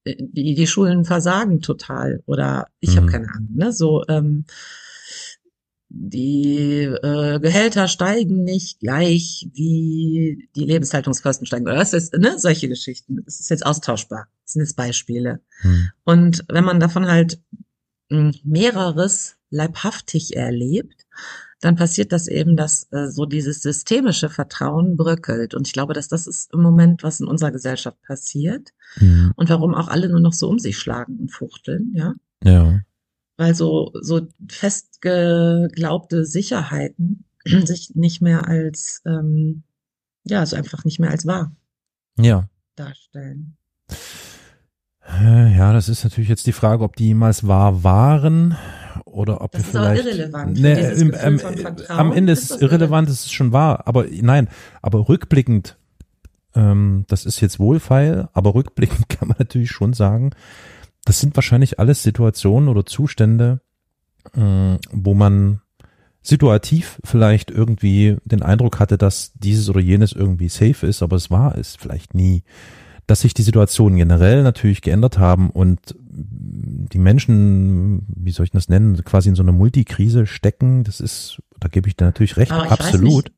die, die Schulen versagen total oder ich mhm. habe keine Ahnung, ne? So ähm, die äh, Gehälter steigen nicht gleich, wie die Lebenshaltungskosten steigen. Oder was ist, ne? Solche Geschichten. Das ist jetzt austauschbar. Das sind jetzt Beispiele. Mhm. Und wenn man davon halt hm, mehreres leibhaftig erlebt, dann passiert das eben, dass äh, so dieses systemische Vertrauen bröckelt. Und ich glaube, dass das ist im Moment, was in unserer Gesellschaft passiert mhm. und warum auch alle nur noch so um sich schlagen und fuchteln, ja. Ja. Weil so, so festgeglaubte Sicherheiten sich nicht mehr als, ähm, ja, also einfach nicht mehr als wahr ja. darstellen. Äh, ja, das ist natürlich jetzt die Frage, ob die jemals wahr waren oder ob das wir vielleicht. ist irrelevant. Ne, im, ähm, am Ende ist es irrelevant, es ist schon wahr, aber nein, aber rückblickend, ähm, das ist jetzt wohlfeil, aber rückblickend kann man natürlich schon sagen, das sind wahrscheinlich alles Situationen oder Zustände, äh, wo man situativ vielleicht irgendwie den Eindruck hatte, dass dieses oder jenes irgendwie safe ist, aber es war es vielleicht nie dass sich die Situationen generell natürlich geändert haben und die Menschen, wie soll ich das nennen, quasi in so einer Multikrise stecken, das ist, da gebe ich dir natürlich recht, absolut.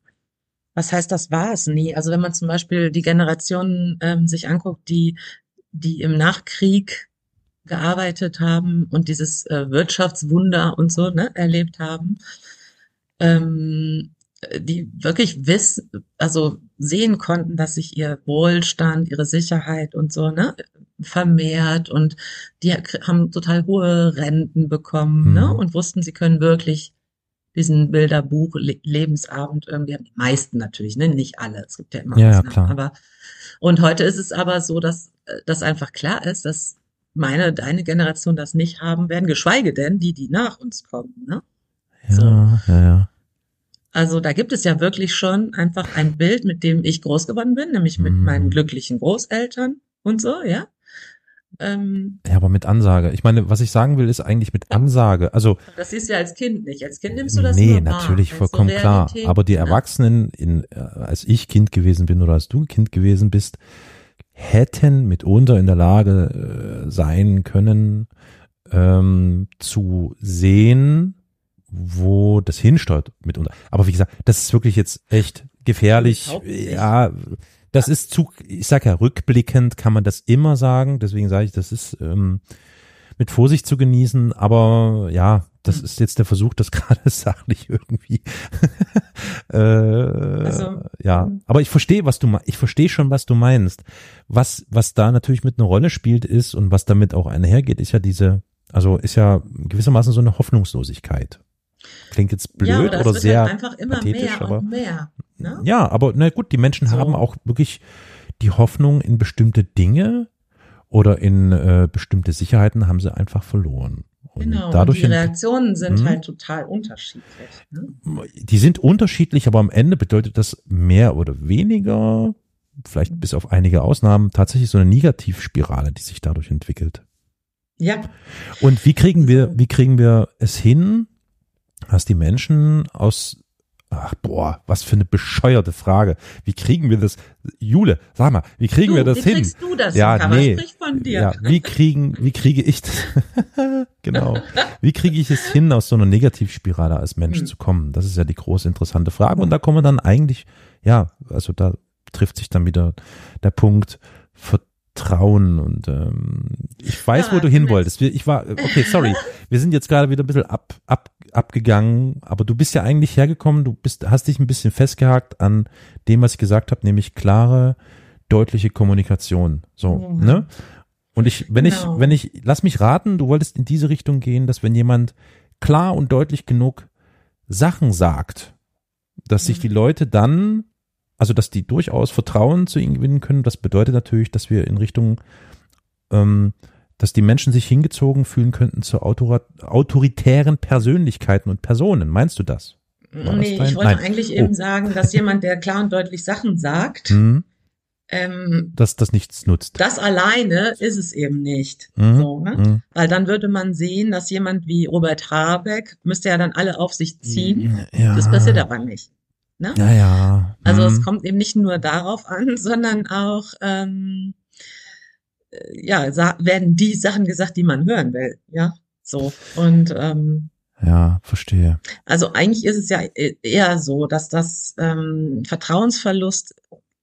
was heißt, das war es nie? Also wenn man zum Beispiel die Generationen ähm, sich anguckt, die, die im Nachkrieg gearbeitet haben und dieses äh, Wirtschaftswunder und so ne, erlebt haben, ähm, die wirklich wissen, also sehen konnten, dass sich ihr Wohlstand, ihre Sicherheit und so, ne, vermehrt und die haben total hohe Renten bekommen, ne, mhm. ne, und wussten, sie können wirklich diesen Bilderbuch Lebensabend irgendwie, die meisten natürlich, ne, nicht alle, es gibt ja immer ja, Ausnahmen, klar. aber und heute ist es aber so, dass das einfach klar ist, dass meine, deine Generation das nicht haben werden, geschweige denn die, die nach uns kommen, ne? Ja, so. ja, ja. Also da gibt es ja wirklich schon einfach ein Bild, mit dem ich groß geworden bin, nämlich mit mhm. meinen glücklichen Großeltern und so, ja. Ähm, ja, aber mit Ansage. Ich meine, was ich sagen will, ist eigentlich mit Ansage. Also das siehst du ja als Kind nicht. Als Kind nimmst du das Nee, natürlich vollkommen so klar. Aber die ne? Erwachsenen, in, äh, als ich Kind gewesen bin oder als du Kind gewesen bist, hätten mitunter in der Lage äh, sein können, ähm, zu sehen, wo das hinsteuert mitunter. Aber wie gesagt, das ist wirklich jetzt echt gefährlich. Ja, das ist zu, ich sag ja, rückblickend kann man das immer sagen. Deswegen sage ich, das ist ähm, mit Vorsicht zu genießen. Aber ja, das ist jetzt der Versuch, das gerade sachlich irgendwie. äh, also, ja, aber ich verstehe, was du ich verstehe schon, was du meinst. Was was da natürlich mit einer Rolle spielt ist und was damit auch einhergeht, ist ja diese, also ist ja gewissermaßen so eine Hoffnungslosigkeit. Klingt jetzt blöd ja, oder, oder sehr halt einfach immer pathetisch, aber mehr, ne? ja, aber na gut, die Menschen so. haben auch wirklich die Hoffnung in bestimmte Dinge oder in äh, bestimmte Sicherheiten haben sie einfach verloren. Und genau, dadurch und die Reaktionen sind hm, halt total unterschiedlich. Ne? Die sind unterschiedlich, aber am Ende bedeutet das mehr oder weniger, vielleicht bis auf einige Ausnahmen, tatsächlich so eine Negativspirale, die sich dadurch entwickelt. Ja. Und wie kriegen wir, wie kriegen wir es hin, dass die Menschen aus Ach boah, was für eine bescheuerte Frage. Wie kriegen wir das? Jule, sag mal, wie kriegen du, wir das wie hin? Wie kriegst du das? Ja, nee. von dir. Ja, wie kriegen, wie kriege ich das? genau. Wie kriege ich es hin, aus so einer Negativspirale als Mensch hm. zu kommen? Das ist ja die große interessante Frage. Und da kommen wir dann eigentlich, ja, also da trifft sich dann wieder der Punkt Vertrauen und ähm, ich weiß, ja, wo du hin wolltest. Ich war, okay, sorry, wir sind jetzt gerade wieder ein bisschen ab, ab abgegangen, aber du bist ja eigentlich hergekommen, du bist, hast dich ein bisschen festgehakt an dem, was ich gesagt habe, nämlich klare, deutliche Kommunikation. So, ja. ne? Und ich, wenn genau. ich, wenn ich, lass mich raten, du wolltest in diese Richtung gehen, dass wenn jemand klar und deutlich genug Sachen sagt, dass sich die Leute dann, also dass die durchaus Vertrauen zu ihnen gewinnen können, das bedeutet natürlich, dass wir in Richtung ähm, dass die Menschen sich hingezogen fühlen könnten zu autoritären Persönlichkeiten und Personen. Meinst du das? War nee, das ich wollte Nein. eigentlich eben oh. sagen, dass jemand, der klar und deutlich Sachen sagt, mhm. ähm, dass das nichts nutzt. Das alleine ist es eben nicht. Mhm. So, ne? Mhm. Weil dann würde man sehen, dass jemand wie Robert Habeck müsste ja dann alle auf sich ziehen. Ja. Das passiert aber nicht. Ne? Ja, ja. Also es mhm. kommt eben nicht nur darauf an, sondern auch ähm, ja, werden die Sachen gesagt, die man hören will, ja, so und ähm, ja, verstehe. Also eigentlich ist es ja e-, eher so, dass das ähm, Vertrauensverlust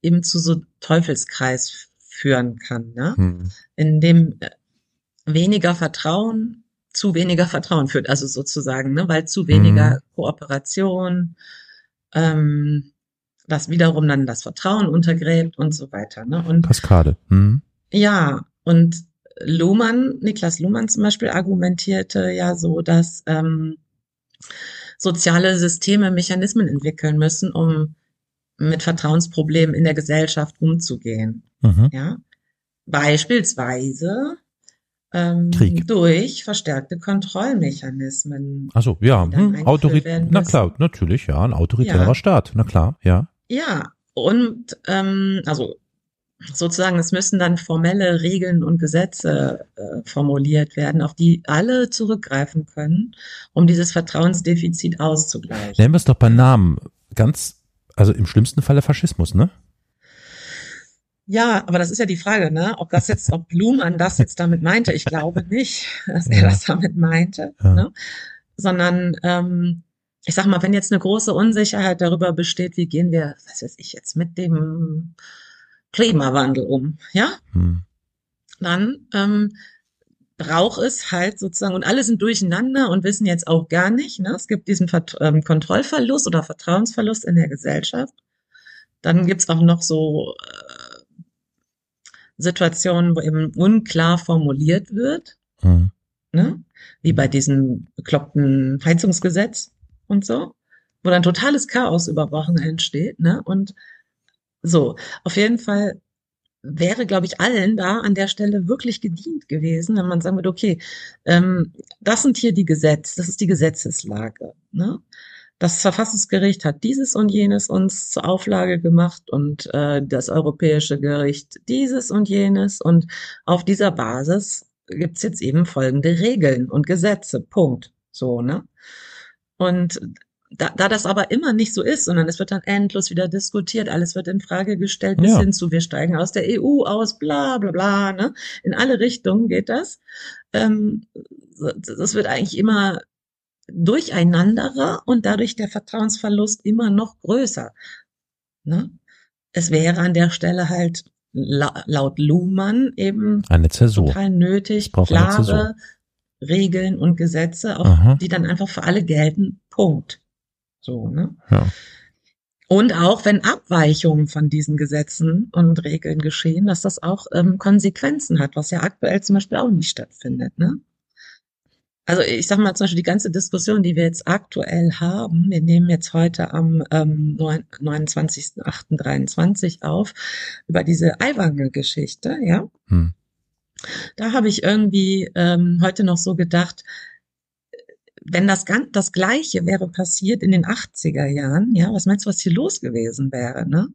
eben zu so Teufelskreis führen kann, ne? Hm. in dem äh, weniger Vertrauen zu weniger Vertrauen führt, also sozusagen, ne, weil zu weniger hm. Kooperation, ähm, das wiederum dann das Vertrauen untergräbt und so weiter. Ne? Und Kaskade. Hm. Ja, und Luhmann, Niklas Luhmann zum Beispiel argumentierte ja so, dass ähm, soziale Systeme Mechanismen entwickeln müssen, um mit Vertrauensproblemen in der Gesellschaft umzugehen. Mhm. Ja, beispielsweise ähm, Krieg. durch verstärkte Kontrollmechanismen. Also ja, hm, Autorität. Na klar, natürlich, ja, ein autoritärer ja. Staat, na klar, ja. Ja, und ähm, also sozusagen, es müssen dann formelle Regeln und Gesetze äh, formuliert werden, auf die alle zurückgreifen können, um dieses Vertrauensdefizit auszugleichen. Nennen wir es doch bei Namen. Ganz, also im schlimmsten Falle Faschismus, ne? Ja, aber das ist ja die Frage, ne? Ob das jetzt, ob Blumen das jetzt damit meinte. Ich glaube nicht, dass er ja. das damit meinte, ja. ne? Sondern ähm, ich sag mal, wenn jetzt eine große Unsicherheit darüber besteht, wie gehen wir, was weiß ich jetzt, mit dem Klimawandel um, ja? Hm. Dann ähm, braucht es halt sozusagen, und alle sind durcheinander und wissen jetzt auch gar nicht, ne? es gibt diesen Vert ähm, Kontrollverlust oder Vertrauensverlust in der Gesellschaft. Dann gibt's auch noch so äh, Situationen, wo eben unklar formuliert wird, hm. ne? wie bei diesem bekloppten Heizungsgesetz und so, wo dann totales Chaos über Wochen entsteht. Ne? Und so, auf jeden Fall wäre, glaube ich, allen da an der Stelle wirklich gedient gewesen, wenn man sagen würde, okay, ähm, das sind hier die Gesetze, das ist die Gesetzeslage. Ne? Das Verfassungsgericht hat dieses und jenes uns zur Auflage gemacht und äh, das Europäische Gericht dieses und jenes und auf dieser Basis gibt's jetzt eben folgende Regeln und Gesetze. Punkt. So, ne? Und da, da das aber immer nicht so ist, sondern es wird dann endlos wieder diskutiert, alles wird in Frage gestellt, bis ja. hin zu, wir steigen aus der EU aus, bla bla bla, ne? In alle Richtungen geht das. ähm, das wird eigentlich immer durcheinanderer und dadurch der Vertrauensverlust immer noch größer. Ne? Es wäre an der Stelle halt laut Luhmann eben eine Zäsur. total nötig, klare Regeln und Gesetze, auch, die dann einfach für alle gelten. Punkt. So, ne? Ja. Und auch wenn Abweichungen von diesen Gesetzen und Regeln geschehen, dass das auch ähm, Konsequenzen hat, was ja aktuell zum Beispiel auch nicht stattfindet. Ne? Also ich sag mal zum Beispiel die ganze Diskussion, die wir jetzt aktuell haben, wir nehmen jetzt heute am ähm, 29.08.23 auf, über diese Eiwanger-Geschichte, ja. Hm. Da habe ich irgendwie ähm, heute noch so gedacht, wenn das ganz das Gleiche wäre passiert in den 80er Jahren, ja, was meinst du, was hier los gewesen wäre, ne?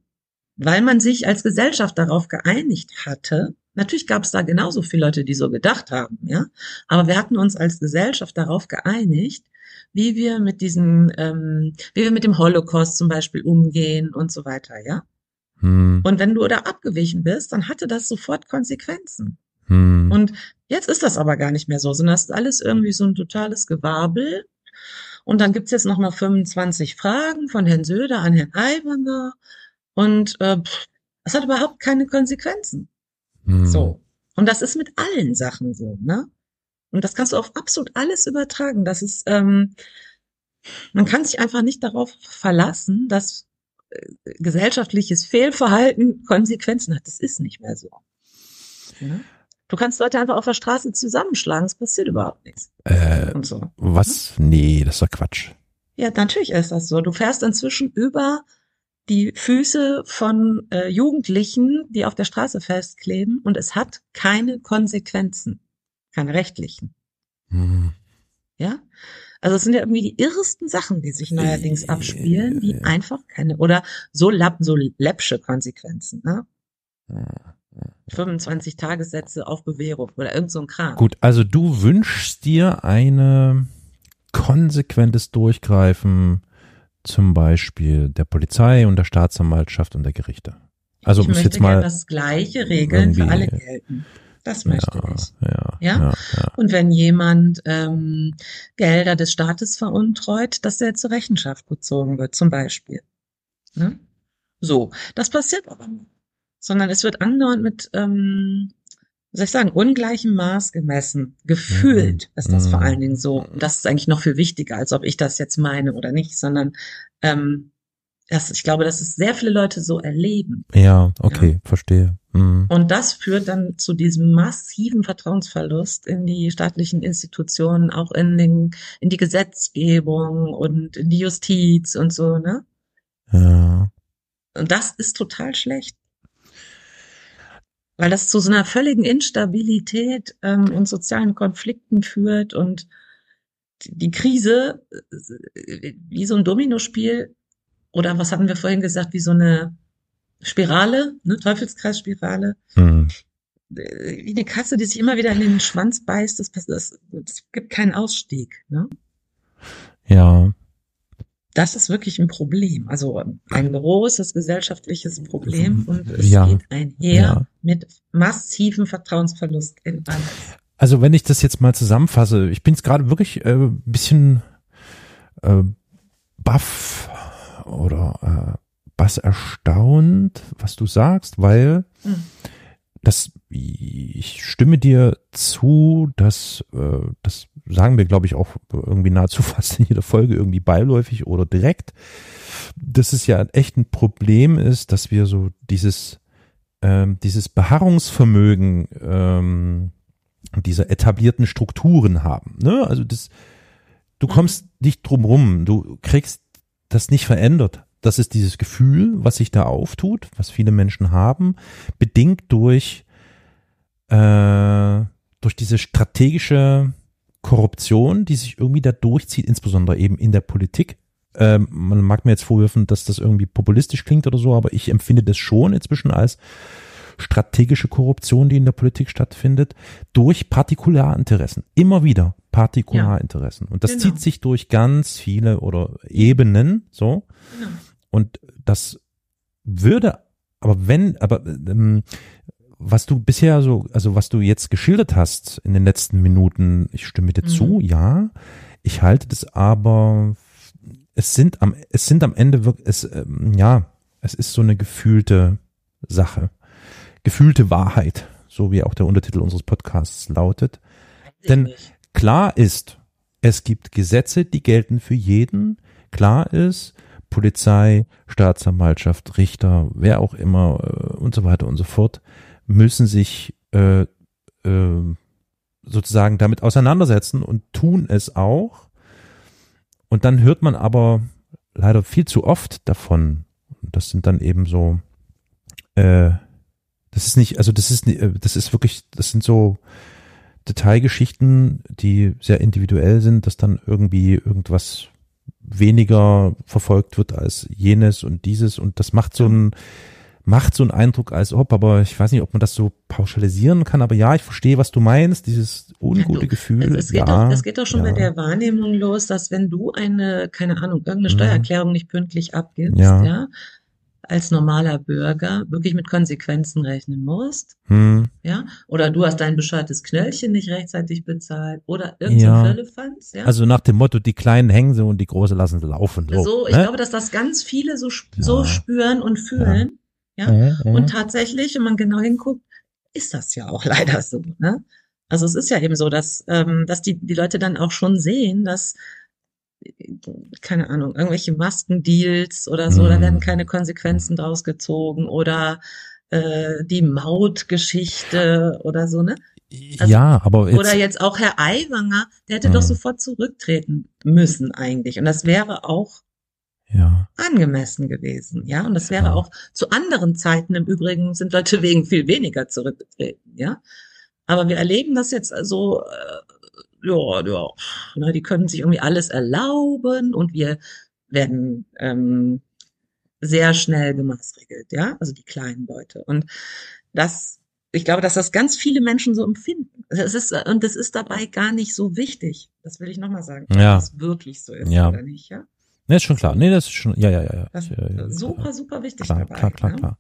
Weil man sich als Gesellschaft darauf geeinigt hatte, Natürlich gab es da genauso viele Leute, die so gedacht haben, ja. Aber wir hatten uns als Gesellschaft darauf geeinigt, wie wir mit diesen, ähm, wie wir mit dem Holocaust zum Beispiel umgehen und so weiter, ja. Hm. Und wenn du da abgewichen bist, dann hatte das sofort Konsequenzen. Hm. Und jetzt ist das aber gar nicht mehr so, sondern das ist alles irgendwie so ein totales Gewabel. Und dann gibt's jetzt nochmal 25 Fragen von Herrn Söder an Herrn Aiwanger. Und äh, das hat überhaupt keine Konsequenzen. Hm. So. Und das ist mit allen Sachen so, ne? Und das kannst du auf absolut alles übertragen. Das ist, ähm, man kann sich einfach nicht darauf verlassen, dass äh, gesellschaftliches Fehlverhalten Konsequenzen hat. Das ist nicht mehr so. Ne? Du kannst Leute einfach auf der Straße zusammenschlagen, es passiert überhaupt nichts. Äh, und so. Was? Nee, das ist doch Quatsch. Ja, natürlich ist das so. Du fährst inzwischen über die Füße von äh, Jugendlichen, die auf der Straße festkleben und es hat keine Konsequenzen, keine rechtlichen. Mhm. Ja? Also es sind ja irgendwie die irresten Sachen, die sich neuerdings abspielen, die einfach keine oder so lapp, so läppsche Konsequenzen, ne? 25 Tagessätze auf Bewährung oder irgend so ein Kram. Gut, also du wünschst dir eine konsequentes Durchgreifen zum Beispiel der Polizei und der Staatsanwaltschaft und der Gerichte. Also ich möchte jetzt mal das gleiche Regeln für alle gelten. Das möchte ja, ich. Ja, ja? ja, Und wenn jemand ähm, Gelder des Staates veruntreut, dass er zur Rechenschaft gezogen wird, zum Beispiel. Ne? So, das passiert aber nicht. Sondern es wird andauernd mit ähm, soll ich sagen, ungleichem Maß gemessen. Gefühlt mhm. ist das vor allen Dingen so. Und das ist eigentlich noch viel wichtiger, als ob ich das jetzt meine oder nicht, sondern ähm, das, ich glaube, dass es sehr viele Leute so erleben. Ja, okay, ja. verstehe. Mhm. Und das führt dann zu diesem massiven Vertrauensverlust in die staatlichen Institutionen, auch in den, in die Gesetzgebung und in die Justiz und so, ne? Ja. Und das ist total schlecht weil das zu so einer völligen Instabilität ähm, und sozialen Konflikten führt und die Krise äh, wie so ein Dominospiel oder was hatten wir vorhin gesagt, wie so eine Spirale, ne, Teufelskreisspirale. Mhm. Wie eine Katze, die sich immer wieder in den Schwanz beißt, das, das, das gibt keinen Ausstieg. Ne? Ja, das ist wirklich ein Problem. Also ein großes gesellschaftliches Problem und es ja. geht einher ja. mit massivem Vertrauensverlust in alles. Also wenn ich das jetzt mal zusammenfasse, ich bin jetzt gerade wirklich äh, bisschen äh, baff oder äh, bass erstaunt, was du sagst, weil mhm das, ich stimme dir zu, dass, äh, das sagen wir, glaube ich, auch irgendwie nahezu fast in jeder Folge irgendwie beiläufig oder direkt, dass es ja echt ein Problem ist, dass wir so dieses, ähm, dieses Beharrungsvermögen ähm, dieser etablierten Strukturen haben. Ne? Also das, du mhm. kommst nicht drum rum, du kriegst das nicht verändert das ist dieses Gefühl, was sich da auftut, was viele Menschen haben, bedingt durch, äh, durch diese strategische Korruption, die sich irgendwie da durchzieht, insbesondere eben in der Politik. Ähm, man mag mir jetzt vorwürfen, dass das irgendwie populistisch klingt oder so, aber ich empfinde das schon inzwischen als strategische Korruption, die in der Politik stattfindet, durch Partikularinteressen. Immer wieder Partikularinteressen. Und das genau. zieht sich durch ganz viele oder Ebenen, so. Genau. Und das würde, aber wenn, aber ähm, was du bisher so, also was du jetzt geschildert hast in den letzten Minuten, ich stimme dir mhm. zu, ja. Ich halte das aber, es sind am, es sind am Ende wirklich, es, ähm, ja, es ist so eine gefühlte Sache. Gefühlte Wahrheit, so wie auch der Untertitel unseres Podcasts lautet. Denn klar ist, es gibt Gesetze, die gelten für jeden. Klar ist, Polizei, Staatsanwaltschaft, Richter, wer auch immer äh, und so weiter und so fort, müssen sich äh, äh, sozusagen damit auseinandersetzen und tun es auch. Und dann hört man aber leider viel zu oft davon. Das sind dann eben so, äh, das ist nicht, also das ist, äh, das ist wirklich, das sind so Detailgeschichten, die sehr individuell sind, dass dann irgendwie irgendwas weniger verfolgt wird als jenes und dieses und das macht so ein macht so einen Eindruck als ob, aber ich weiß nicht, ob man das so pauschalisieren kann, aber ja, ich verstehe, was du meinst, dieses ungute Gefühl. Es, geht ja, doch, es geht doch schon ja. bei der Wahrnehmung los, dass wenn du eine, keine Ahnung, irgendeine mhm. Steuererklärung nicht pünktlich abgibst, ja, ja als normaler Bürger wirklich mit Konsequenzen rechnen musst. Hm. Ja, oder du hast dein bescheuertes Knöllchen nicht rechtzeitig bezahlt oder irgendein ja. Ja? Also nach dem Motto, die Kleinen hängen sie und die Große lassen sie laufen. So, so ich ne? glaube, dass das ganz viele so, so spüren und fühlen. Ja. ja? Und tatsächlich, wenn man genau hinguckt, ist das ja auch leider so. Ne? Also es ist ja eben so, dass, ähm, dass die, die Leute dann auch schon sehen, dass keine Ahnung, irgendwelche Maskendeals oder so, mm. da mhm. werden keine Konsequenzen draus gezogen oder äh, die Mautgeschichte oder so, ne? Also, ja, aber jetzt, oder jetzt auch Herr Aiwanger, der hätte mm. doch mhm. sofort zurücktreten müssen eigentlich und das wäre auch ja. angemessen gewesen, ja, und das wäre ja. auch zu anderen Zeiten im Übrigen sind Leute wegen viel weniger zurückgetreten, ja. Aber wir erleben das jetzt so äh, ja, ja, ne, die können sich irgendwie alles erlauben und wir werden ähm, sehr schnell gemaßregelt, ja, also die kleinen Leute. Und das, ich glaube, dass das ganz viele Menschen so empfinden. Es ist, und das ist dabei gar nicht so wichtig. Das will ich nochmal sagen. Ja. Dass es wirklich so ist ja. oder nicht, ja? Nee, ist schon klar. Nee, das ist schon, ja, ja, ja. ja. Das ist super, super wichtig klar, dabei. Klar, klar, ne? klar.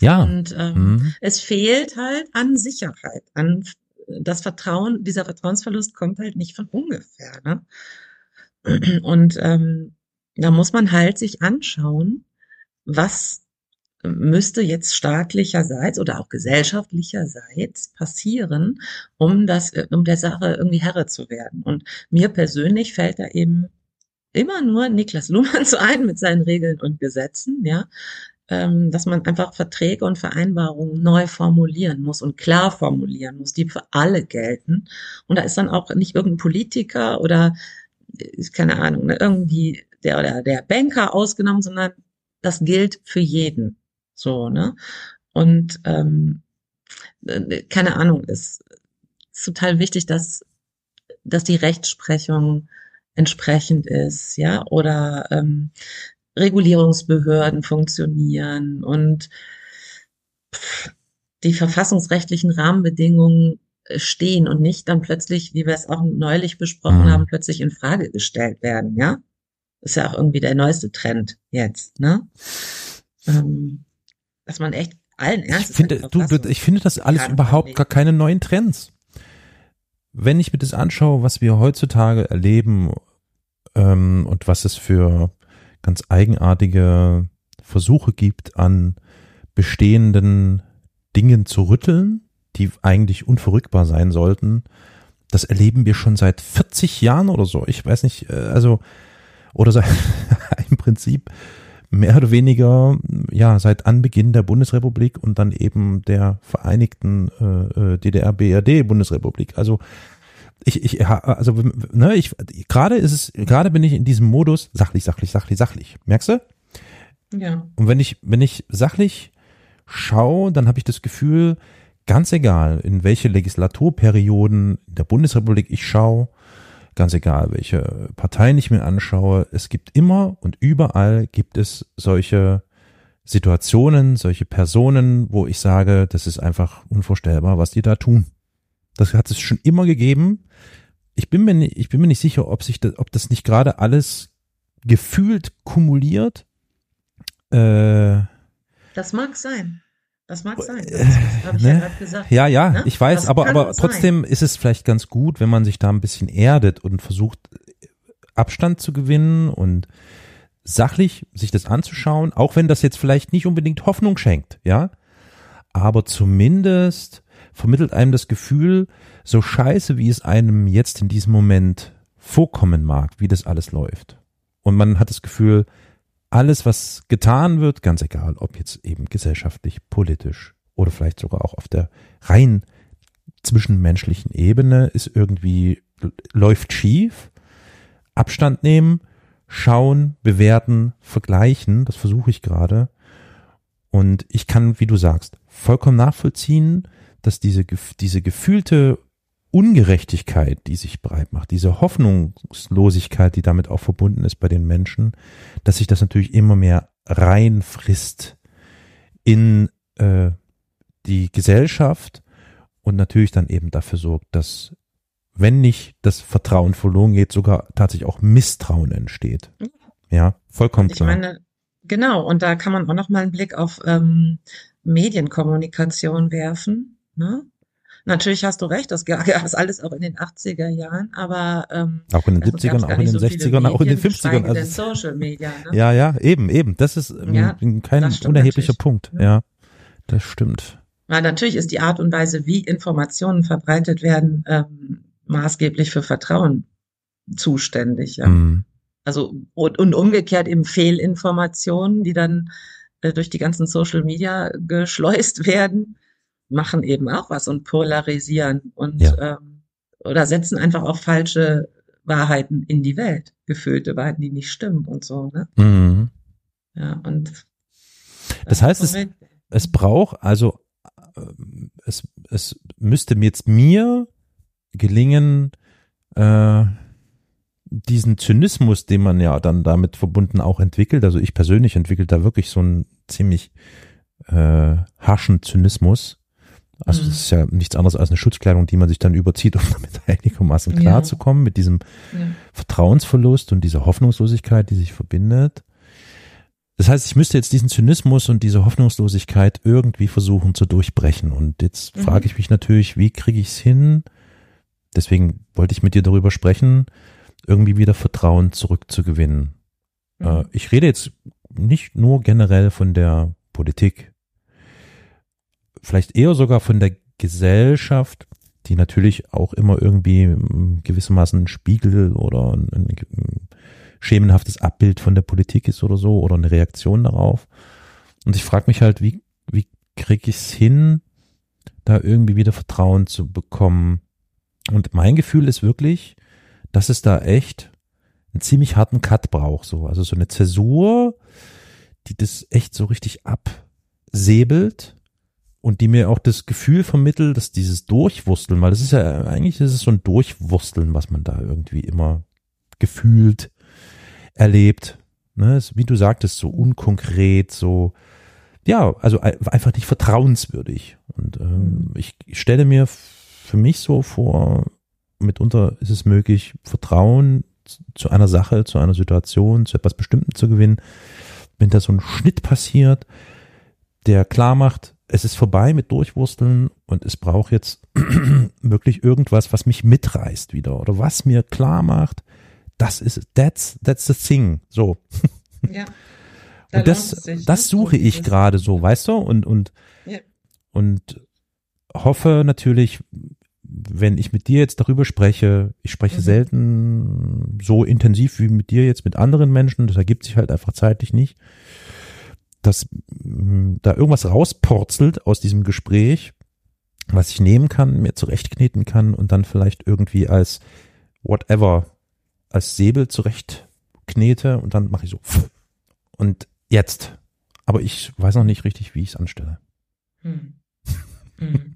Ja. Und ähm, mhm. es fehlt halt an Sicherheit, an das Vertrauen, dieser Vertrauensverlust kommt halt nicht von ungefähr. Ne? Und ähm, da muss man halt sich anschauen, was müsste jetzt staatlicherseits oder auch gesellschaftlicherseits passieren, um das, um der Sache irgendwie Herre zu werden. Und mir persönlich fällt da eben immer nur Niklas Luhmann zu ein mit seinen Regeln und Gesetzen, ja, dass man einfach Verträge und Vereinbarungen neu formulieren muss und klar formulieren muss, die für alle gelten. Und da ist dann auch nicht irgendein Politiker oder äh, keine Ahnung, ne, irgendwie der oder der Banker ausgenommen, sondern das gilt für jeden. So, ne? Und ähm, äh, keine Ahnung, ist, ist total wichtig, dass, dass die Rechtsprechung entsprechend ist, ja, oder ähm, Regulierungsbehörden funktionieren und die verfassungsrechtlichen Rahmenbedingungen äh, stehen und nicht dann plötzlich, wie wir es auch neulich besprochen mhm. haben, plötzlich in Frage gestellt werden, ja? Ist ja auch irgendwie der neueste Trend jetzt, ne? Ähm, dass man echt allen Ernstes. Ich finde, du, ich finde das alles überhaupt gar keine neuen Trends. Wenn ich mir das anschaue, was wir heutzutage erleben ähm, und was es für ganz eigenartige Versuche gibt, an bestehenden Dingen zu rütteln, die eigentlich unverrückbar sein sollten. Das erleben wir schon seit 40 Jahren oder so. Ich weiß nicht, äh, also, oder seit, im Prinzip mehr oder weniger, ja, seit Anbeginn der Bundesrepublik und dann eben der Vereinigten äh, äh DDR-BRD-Bundesrepublik. Also ich, ich, also, ne, ich, gerade ist es, gerade bin ich in diesem Modus sachlich, sachlich, sachlich, sachlich. Merkst du? Ja. Und wenn ich, wenn ich sachlich schaue, dann habe ich das Gefühl, ganz egal, in welche Legislaturperioden der Bundesrepublik ich schaue, ganz egal, welche Parteien ich mir anschaue, es gibt immer und überall gibt es solche Situationen, solche Personen, wo ich sage, das ist einfach unvorstellbar, was die da tun. Das hat es schon immer gegeben ich bin mir nicht, ich bin mir nicht sicher, ob sich das, ob das nicht gerade alles gefühlt kumuliert. Äh, das mag sein. Das mag sein. Das, ich ne? ja gesagt. Ja, ja, ne? ich weiß, das aber, aber trotzdem ist es vielleicht ganz gut, wenn man sich da ein bisschen erdet und versucht, Abstand zu gewinnen und sachlich sich das anzuschauen, auch wenn das jetzt vielleicht nicht unbedingt Hoffnung schenkt, ja. Aber zumindest vermittelt einem das Gefühl, so scheiße, wie es einem jetzt in diesem Moment vorkommen mag, wie das alles läuft. Und man hat das Gefühl, alles, was getan wird, ganz egal, ob jetzt eben gesellschaftlich, politisch oder vielleicht sogar auch auf der rein zwischenmenschlichen Ebene, ist irgendwie, läuft schief. Abstand nehmen, schauen, bewerten, vergleichen, das versuche ich gerade. Und ich kann, wie du sagst, vollkommen nachvollziehen, dass diese, diese gefühlte Ungerechtigkeit, die sich breit macht, diese Hoffnungslosigkeit, die damit auch verbunden ist bei den Menschen, dass sich das natürlich immer mehr reinfrisst in äh, die Gesellschaft und natürlich dann eben dafür sorgt, dass wenn nicht das Vertrauen verloren geht, sogar tatsächlich auch Misstrauen entsteht. Ja, vollkommen ich klar. Meine, genau, und da kann man auch noch mal einen Blick auf ähm, Medienkommunikation werfen. Ne? Natürlich hast du recht, das gab es alles auch in den 80er Jahren, aber ähm, auch in den 70ern, auch in den so 60ern, auch in den 50ern. Also, Social Media, ne? Ja, ja, eben, eben. Das ist ähm, ja, kein das unerheblicher Punkt. Ja, das stimmt. Weil natürlich ist die Art und Weise, wie Informationen verbreitet werden, ähm, maßgeblich für Vertrauen zuständig. Ja. Mhm. Also und, und umgekehrt eben Fehlinformationen, die dann äh, durch die ganzen Social Media geschleust werden machen eben auch was und polarisieren und ja. ähm, oder setzen einfach auch falsche Wahrheiten in die Welt, gefüllte Wahrheiten, die nicht stimmen und so. Ne? Mhm. Ja, und das, das heißt, es, es braucht, also äh, es, es müsste jetzt mir gelingen, äh, diesen Zynismus, den man ja dann damit verbunden auch entwickelt, also ich persönlich entwickelt da wirklich so einen ziemlich äh, harschen Zynismus, also mhm. das ist ja nichts anderes als eine Schutzkleidung, die man sich dann überzieht, um damit einigermaßen klarzukommen, ja. mit diesem ja. Vertrauensverlust und dieser Hoffnungslosigkeit, die sich verbindet. Das heißt, ich müsste jetzt diesen Zynismus und diese Hoffnungslosigkeit irgendwie versuchen zu durchbrechen. Und jetzt mhm. frage ich mich natürlich, wie kriege ich es hin? Deswegen wollte ich mit dir darüber sprechen, irgendwie wieder Vertrauen zurückzugewinnen. Mhm. Äh, ich rede jetzt nicht nur generell von der Politik, vielleicht eher sogar von der Gesellschaft, die natürlich auch immer irgendwie gewissermaßen ein Spiegel oder ein, ein, schemenhaftes Abbild von der Politik ist oder so oder eine Reaktion darauf. Und ich frage mich halt, wie, wie kriege ich es hin, da irgendwie wieder Vertrauen zu bekommen? Und mein Gefühl ist wirklich, dass es da echt einen ziemlich harten Cut braucht, so. Also so eine Zäsur, die das echt so richtig absäbelt und die mir auch das Gefühl vermittelt, dass dieses Durchwursteln, weil das ist ja eigentlich ist es so ein Durchwursteln, was man da irgendwie immer gefühlt erlebt. Ne, ist, wie du sagtest, so unkonkret, so ja, also einfach nicht vertrauenswürdig. Und ähm, mhm. ich, ich stelle mir für mich so vor, mitunter ist es möglich, Vertrauen zu einer Sache, zu einer Situation, zu etwas Bestimmten zu gewinnen, wenn da so ein Schnitt passiert, der klar macht, es ist vorbei mit Durchwursteln und es braucht jetzt wirklich irgendwas, was mich mitreißt wieder oder was mir klar macht, das ist, that's, that's the thing, so. Ja. Da und das, sich, das ne? suche ich gerade so, weißt du, und, und, ja. und hoffe natürlich, wenn ich mit dir jetzt darüber spreche, ich spreche mhm. selten so intensiv wie mit dir jetzt mit anderen Menschen, das ergibt sich halt einfach zeitlich nicht, dass mh, da irgendwas rauspurzelt aus diesem Gespräch, was ich nehmen kann, mir zurechtkneten kann und dann vielleicht irgendwie als whatever, als Säbel zurechtknete und dann mache ich so. Und jetzt. Aber ich weiß noch nicht richtig, wie ich es anstelle. Hm. Hm.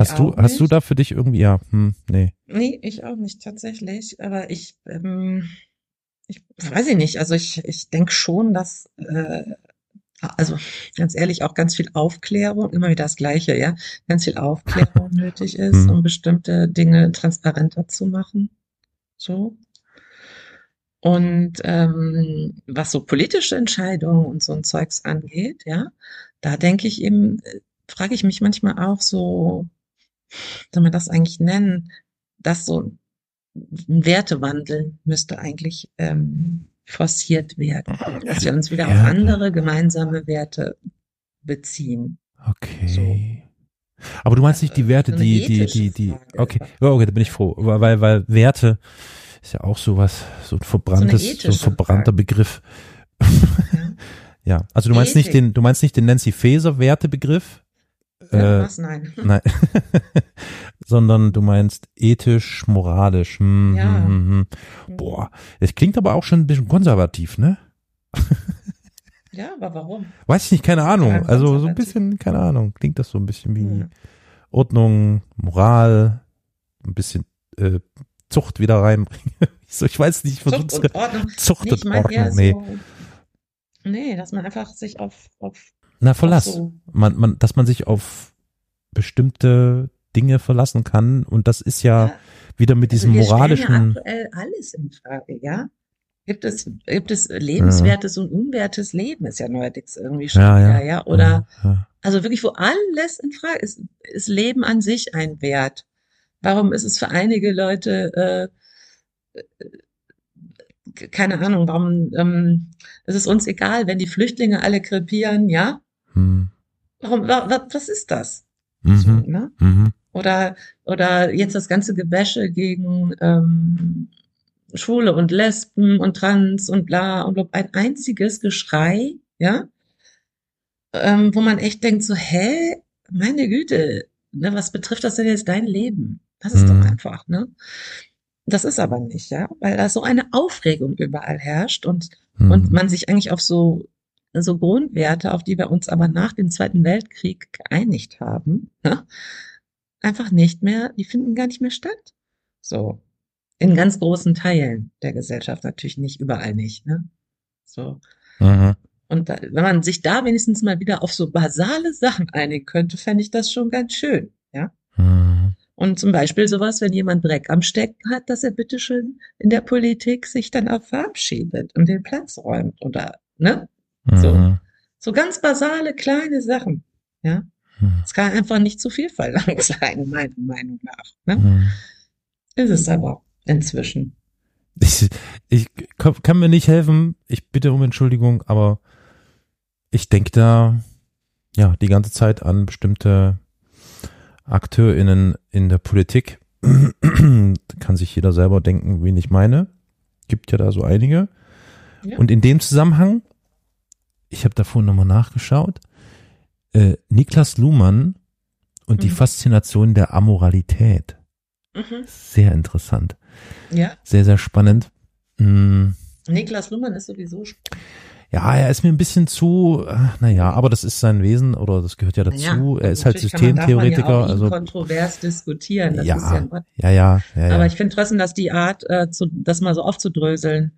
hast du, nicht. hast du da für dich irgendwie, ja, hm, nee. Nee, ich auch nicht tatsächlich, aber ich, ähm, ich weiß ich nicht. Also ich, ich denke schon, dass äh, also ganz ehrlich auch ganz viel Aufklärung, immer wieder das Gleiche, ja, ganz viel Aufklärung nötig ist, hm. um bestimmte Dinge transparenter zu machen. So. Und ähm, was so politische Entscheidungen und so ein Zeugs angeht, ja, da denke ich eben, äh, frage ich mich manchmal auch so, soll man das eigentlich nennen, dass so ein Wertewandel müsste eigentlich ähm, forciert werden, dass wir uns wieder ja. auf andere gemeinsame Werte beziehen. Okay. So. Aber du meinst nicht die Werte, die, die, die, die, okay, okay, da bin ich froh, weil, weil Werte ist ja auch sowas, so ein verbranntes, so, so ein verbrannter Frage. Begriff. Ja. ja. also du meinst Ethik. nicht den, du meinst nicht den Nancy Faeser Wertebegriff? Ja, äh, was? Nein. Nein. Sondern du meinst ethisch, moralisch. Hm, ja. Hm, hm, hm. Boah, das klingt aber auch schon ein bisschen konservativ, ne? ja, aber warum? Weiß ich nicht, keine Ahnung. Also so ein bisschen, keine Ahnung, klingt das so ein bisschen wie ja. Ordnung, Moral, ein bisschen äh, Zucht wieder reinbringen. so, ich weiß nicht, ich Zucht und Ordnung. Zucht und Ordnung, nee. So, nee, dass man einfach sich auf, auf na, Verlass. So. Man, man, dass man sich auf bestimmte Dinge verlassen kann. Und das ist ja, ja. wieder mit also diesem moralischen. Ja aktuell alles in Frage, ja. Gibt es, gibt es lebenswertes ja. und unwertes Leben, ist ja neuerdings irgendwie schon, ja, ja. ja. Oder, also wirklich, wo alles in Frage ist, ist Leben an sich ein Wert. Warum ist es für einige Leute, äh, äh keine Ahnung, warum ähm, ist es uns egal, wenn die Flüchtlinge alle krepieren, ja? Hm. Warum, was, was ist das? Mhm. So, ne? Mhm. Oder, oder jetzt das ganze Gebäsche gegen ähm, Schwule und Lesben und Trans und bla und bla, ein einziges Geschrei, ja, ähm, wo man echt denkt so, hä, meine Güte, ne, was betrifft das denn jetzt dein Leben? Das ist mhm. doch einfach, ne? Das ist aber nicht, ja, weil da so eine Aufregung überall herrscht und, mhm. und man sich eigentlich auf so so Grundwerte, auf die wir uns aber nach dem Zweiten Weltkrieg geeinigt haben, ne, einfach nicht mehr, die finden gar nicht mehr statt. So. In ganz großen Teilen der Gesellschaft, natürlich nicht überall nicht, ne? So. Mhm. Und da, wenn man sich da wenigstens mal wieder auf so basale Sachen einigen könnte, fände ich das schon ganz schön, ja? Mhm. Und zum Beispiel sowas, wenn jemand Dreck am Stecken hat, dass er bitteschön in der Politik sich dann auch verabschiedet und den Platz räumt oder, ne? So, mhm. so ganz basale kleine Sachen. Ja, mhm. es kann einfach nicht zu viel verlangt sein, meiner Meinung nach. Ne? Mhm. Ist es aber inzwischen. Ich, ich kann mir nicht helfen. Ich bitte um Entschuldigung, aber ich denke da ja die ganze Zeit an bestimmte AkteurInnen in der Politik. kann sich jeder selber denken, wen ich meine. Gibt ja da so einige. Ja. Und in dem Zusammenhang ich habe davor nochmal nachgeschaut, äh, Niklas Luhmann und mhm. die Faszination der Amoralität. Mhm. Sehr interessant. Ja. Sehr, sehr spannend. Mhm. Niklas Luhmann ist sowieso spannend. Ja, er ist mir ein bisschen zu, äh, naja, aber das ist sein Wesen oder das gehört ja dazu. Ja, er ist halt Systemtheoretiker. Kann man ja also kontrovers diskutieren. Ja, ja, ja, ja, ja, Aber ich finde trotzdem, dass die Art, äh, zu, das mal so aufzudröseln,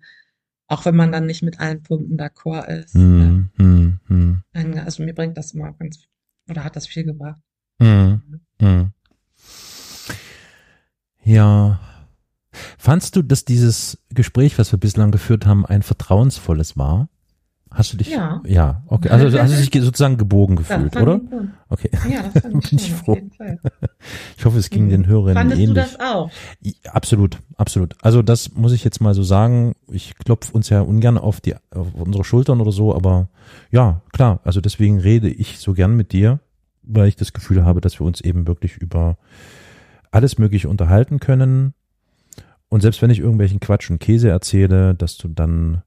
auch wenn man dann nicht mit allen Punkten d'accord ist. Ja. mm, mm. Also mir bringt das immer ganz, oder hat das viel gebracht. Mm. Ja. Fandst du, dass dieses Gespräch, was wir bislang geführt haben, ein vertrauensvolles war? Hast du dich? Ja. Ja, okay. Also hast du dich sozusagen gebogen gefühlt, ja, oder? Okay. Ja, das fand ich, Bin ich froh. Ich hoffe, es ging mhm. den Hörern Fandest ähnlich. Fandest du das auch? Ja, absolut, absolut. Also das muss ich jetzt mal so sagen. Ich klopfe uns ja ungern auf die, auf unsere Schultern oder so, aber ja, klar. Also deswegen rede ich so gern mit dir, weil ich das Gefühl habe, dass wir uns eben wirklich über alles Mögliche unterhalten können. Und selbst wenn ich irgendwelchen Quatsch und Käse erzähle, dass du dann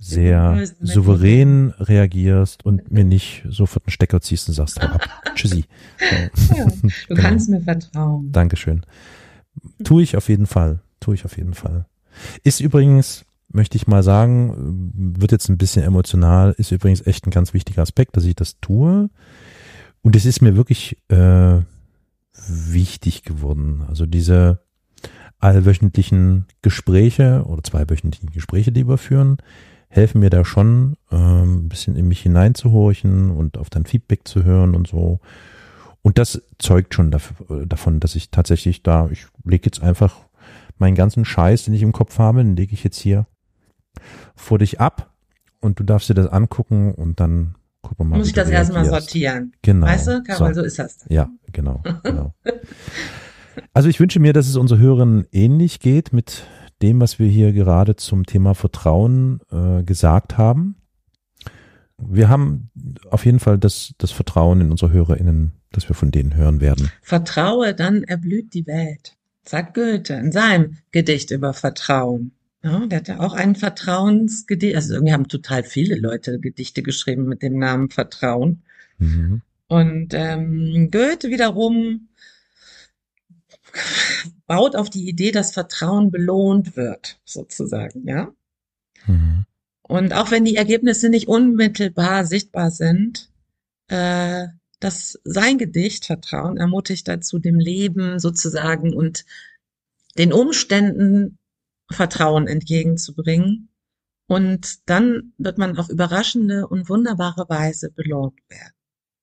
sehr souverän reagierst und mir nicht sofort einen Stecker ziehst und sagst, hau ab. Tschüssi. Ja, du genau. kannst mir vertrauen. Dankeschön. Tue ich auf jeden Fall. Tue ich auf jeden Fall. Ist übrigens, möchte ich mal sagen, wird jetzt ein bisschen emotional, ist übrigens echt ein ganz wichtiger Aspekt, dass ich das tue. Und es ist mir wirklich äh, wichtig geworden. Also diese allwöchentlichen Gespräche oder zweiwöchentlichen Gespräche, die wir führen, helfen mir da schon, ähm, ein bisschen in mich hineinzuhorchen und auf dein Feedback zu hören und so. Und das zeugt schon dafür, davon, dass ich tatsächlich da, ich lege jetzt einfach meinen ganzen Scheiß, den ich im Kopf habe, den lege ich jetzt hier vor dich ab und du darfst dir das angucken und dann gucken wir mal. Muss ich das erstmal sortieren. Genau. Weißt du, Carol, so, ist das. dann. Ja, genau, genau. Also ich wünsche mir, dass es unseren Hörern ähnlich geht mit dem, was wir hier gerade zum Thema Vertrauen äh, gesagt haben. Wir haben auf jeden Fall das, das Vertrauen in unsere HörerInnen, dass wir von denen hören werden. Vertraue, dann erblüht die Welt, sagt Goethe in seinem Gedicht über Vertrauen. Ja, der hat ja auch ein Vertrauensgedicht, also irgendwie haben total viele Leute Gedichte geschrieben mit dem Namen Vertrauen. Mhm. Und ähm, Goethe wiederum baut auf die Idee, dass Vertrauen belohnt wird, sozusagen, ja. Mhm. Und auch wenn die Ergebnisse nicht unmittelbar sichtbar sind, äh, dass sein Gedicht Vertrauen ermutigt dazu, dem Leben sozusagen und den Umständen Vertrauen entgegenzubringen. Und dann wird man auf überraschende und wunderbare Weise belohnt werden.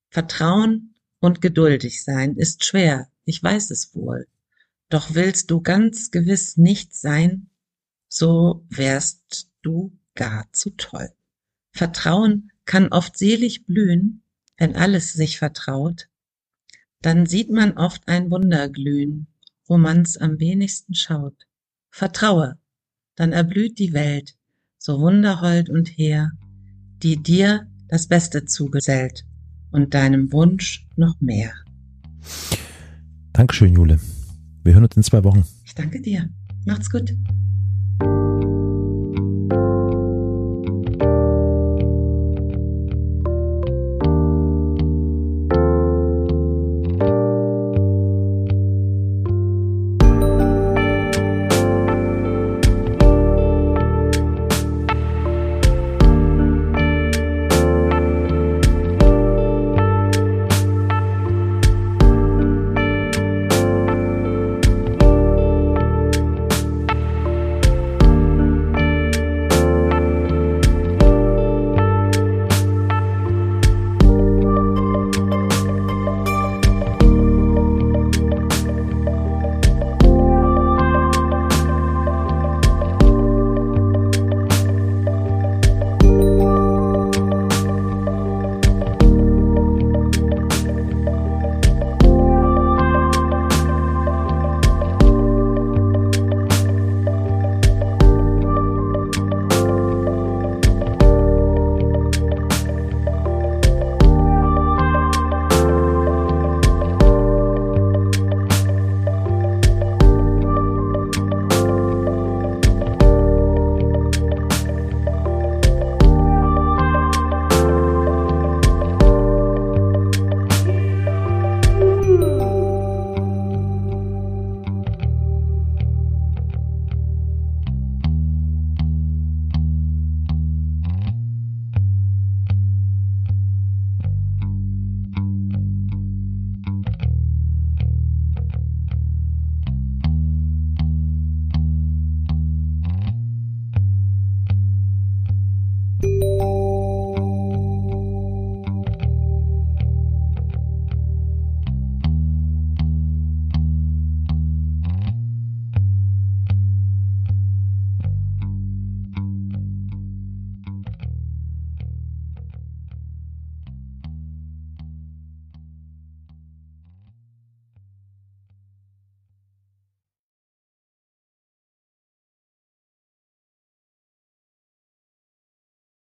Vertrauen und geduldig sein ist schwer, ich weiß es wohl. Doch willst du ganz gewiss nicht sein, so wärst du gar zu toll. Vertrauen kann oft selig blühen, wenn alles sich vertraut. Dann sieht man oft ein Wunder glühen, wo man's am wenigsten schaut. Vertraue, dann erblüht die Welt, so wunderhold und hehr, die dir das Beste zugesellt und deinem Wunsch noch mehr. Dankeschön, Jule. Wir hören uns in zwei Wochen. Ich danke dir. Macht's gut.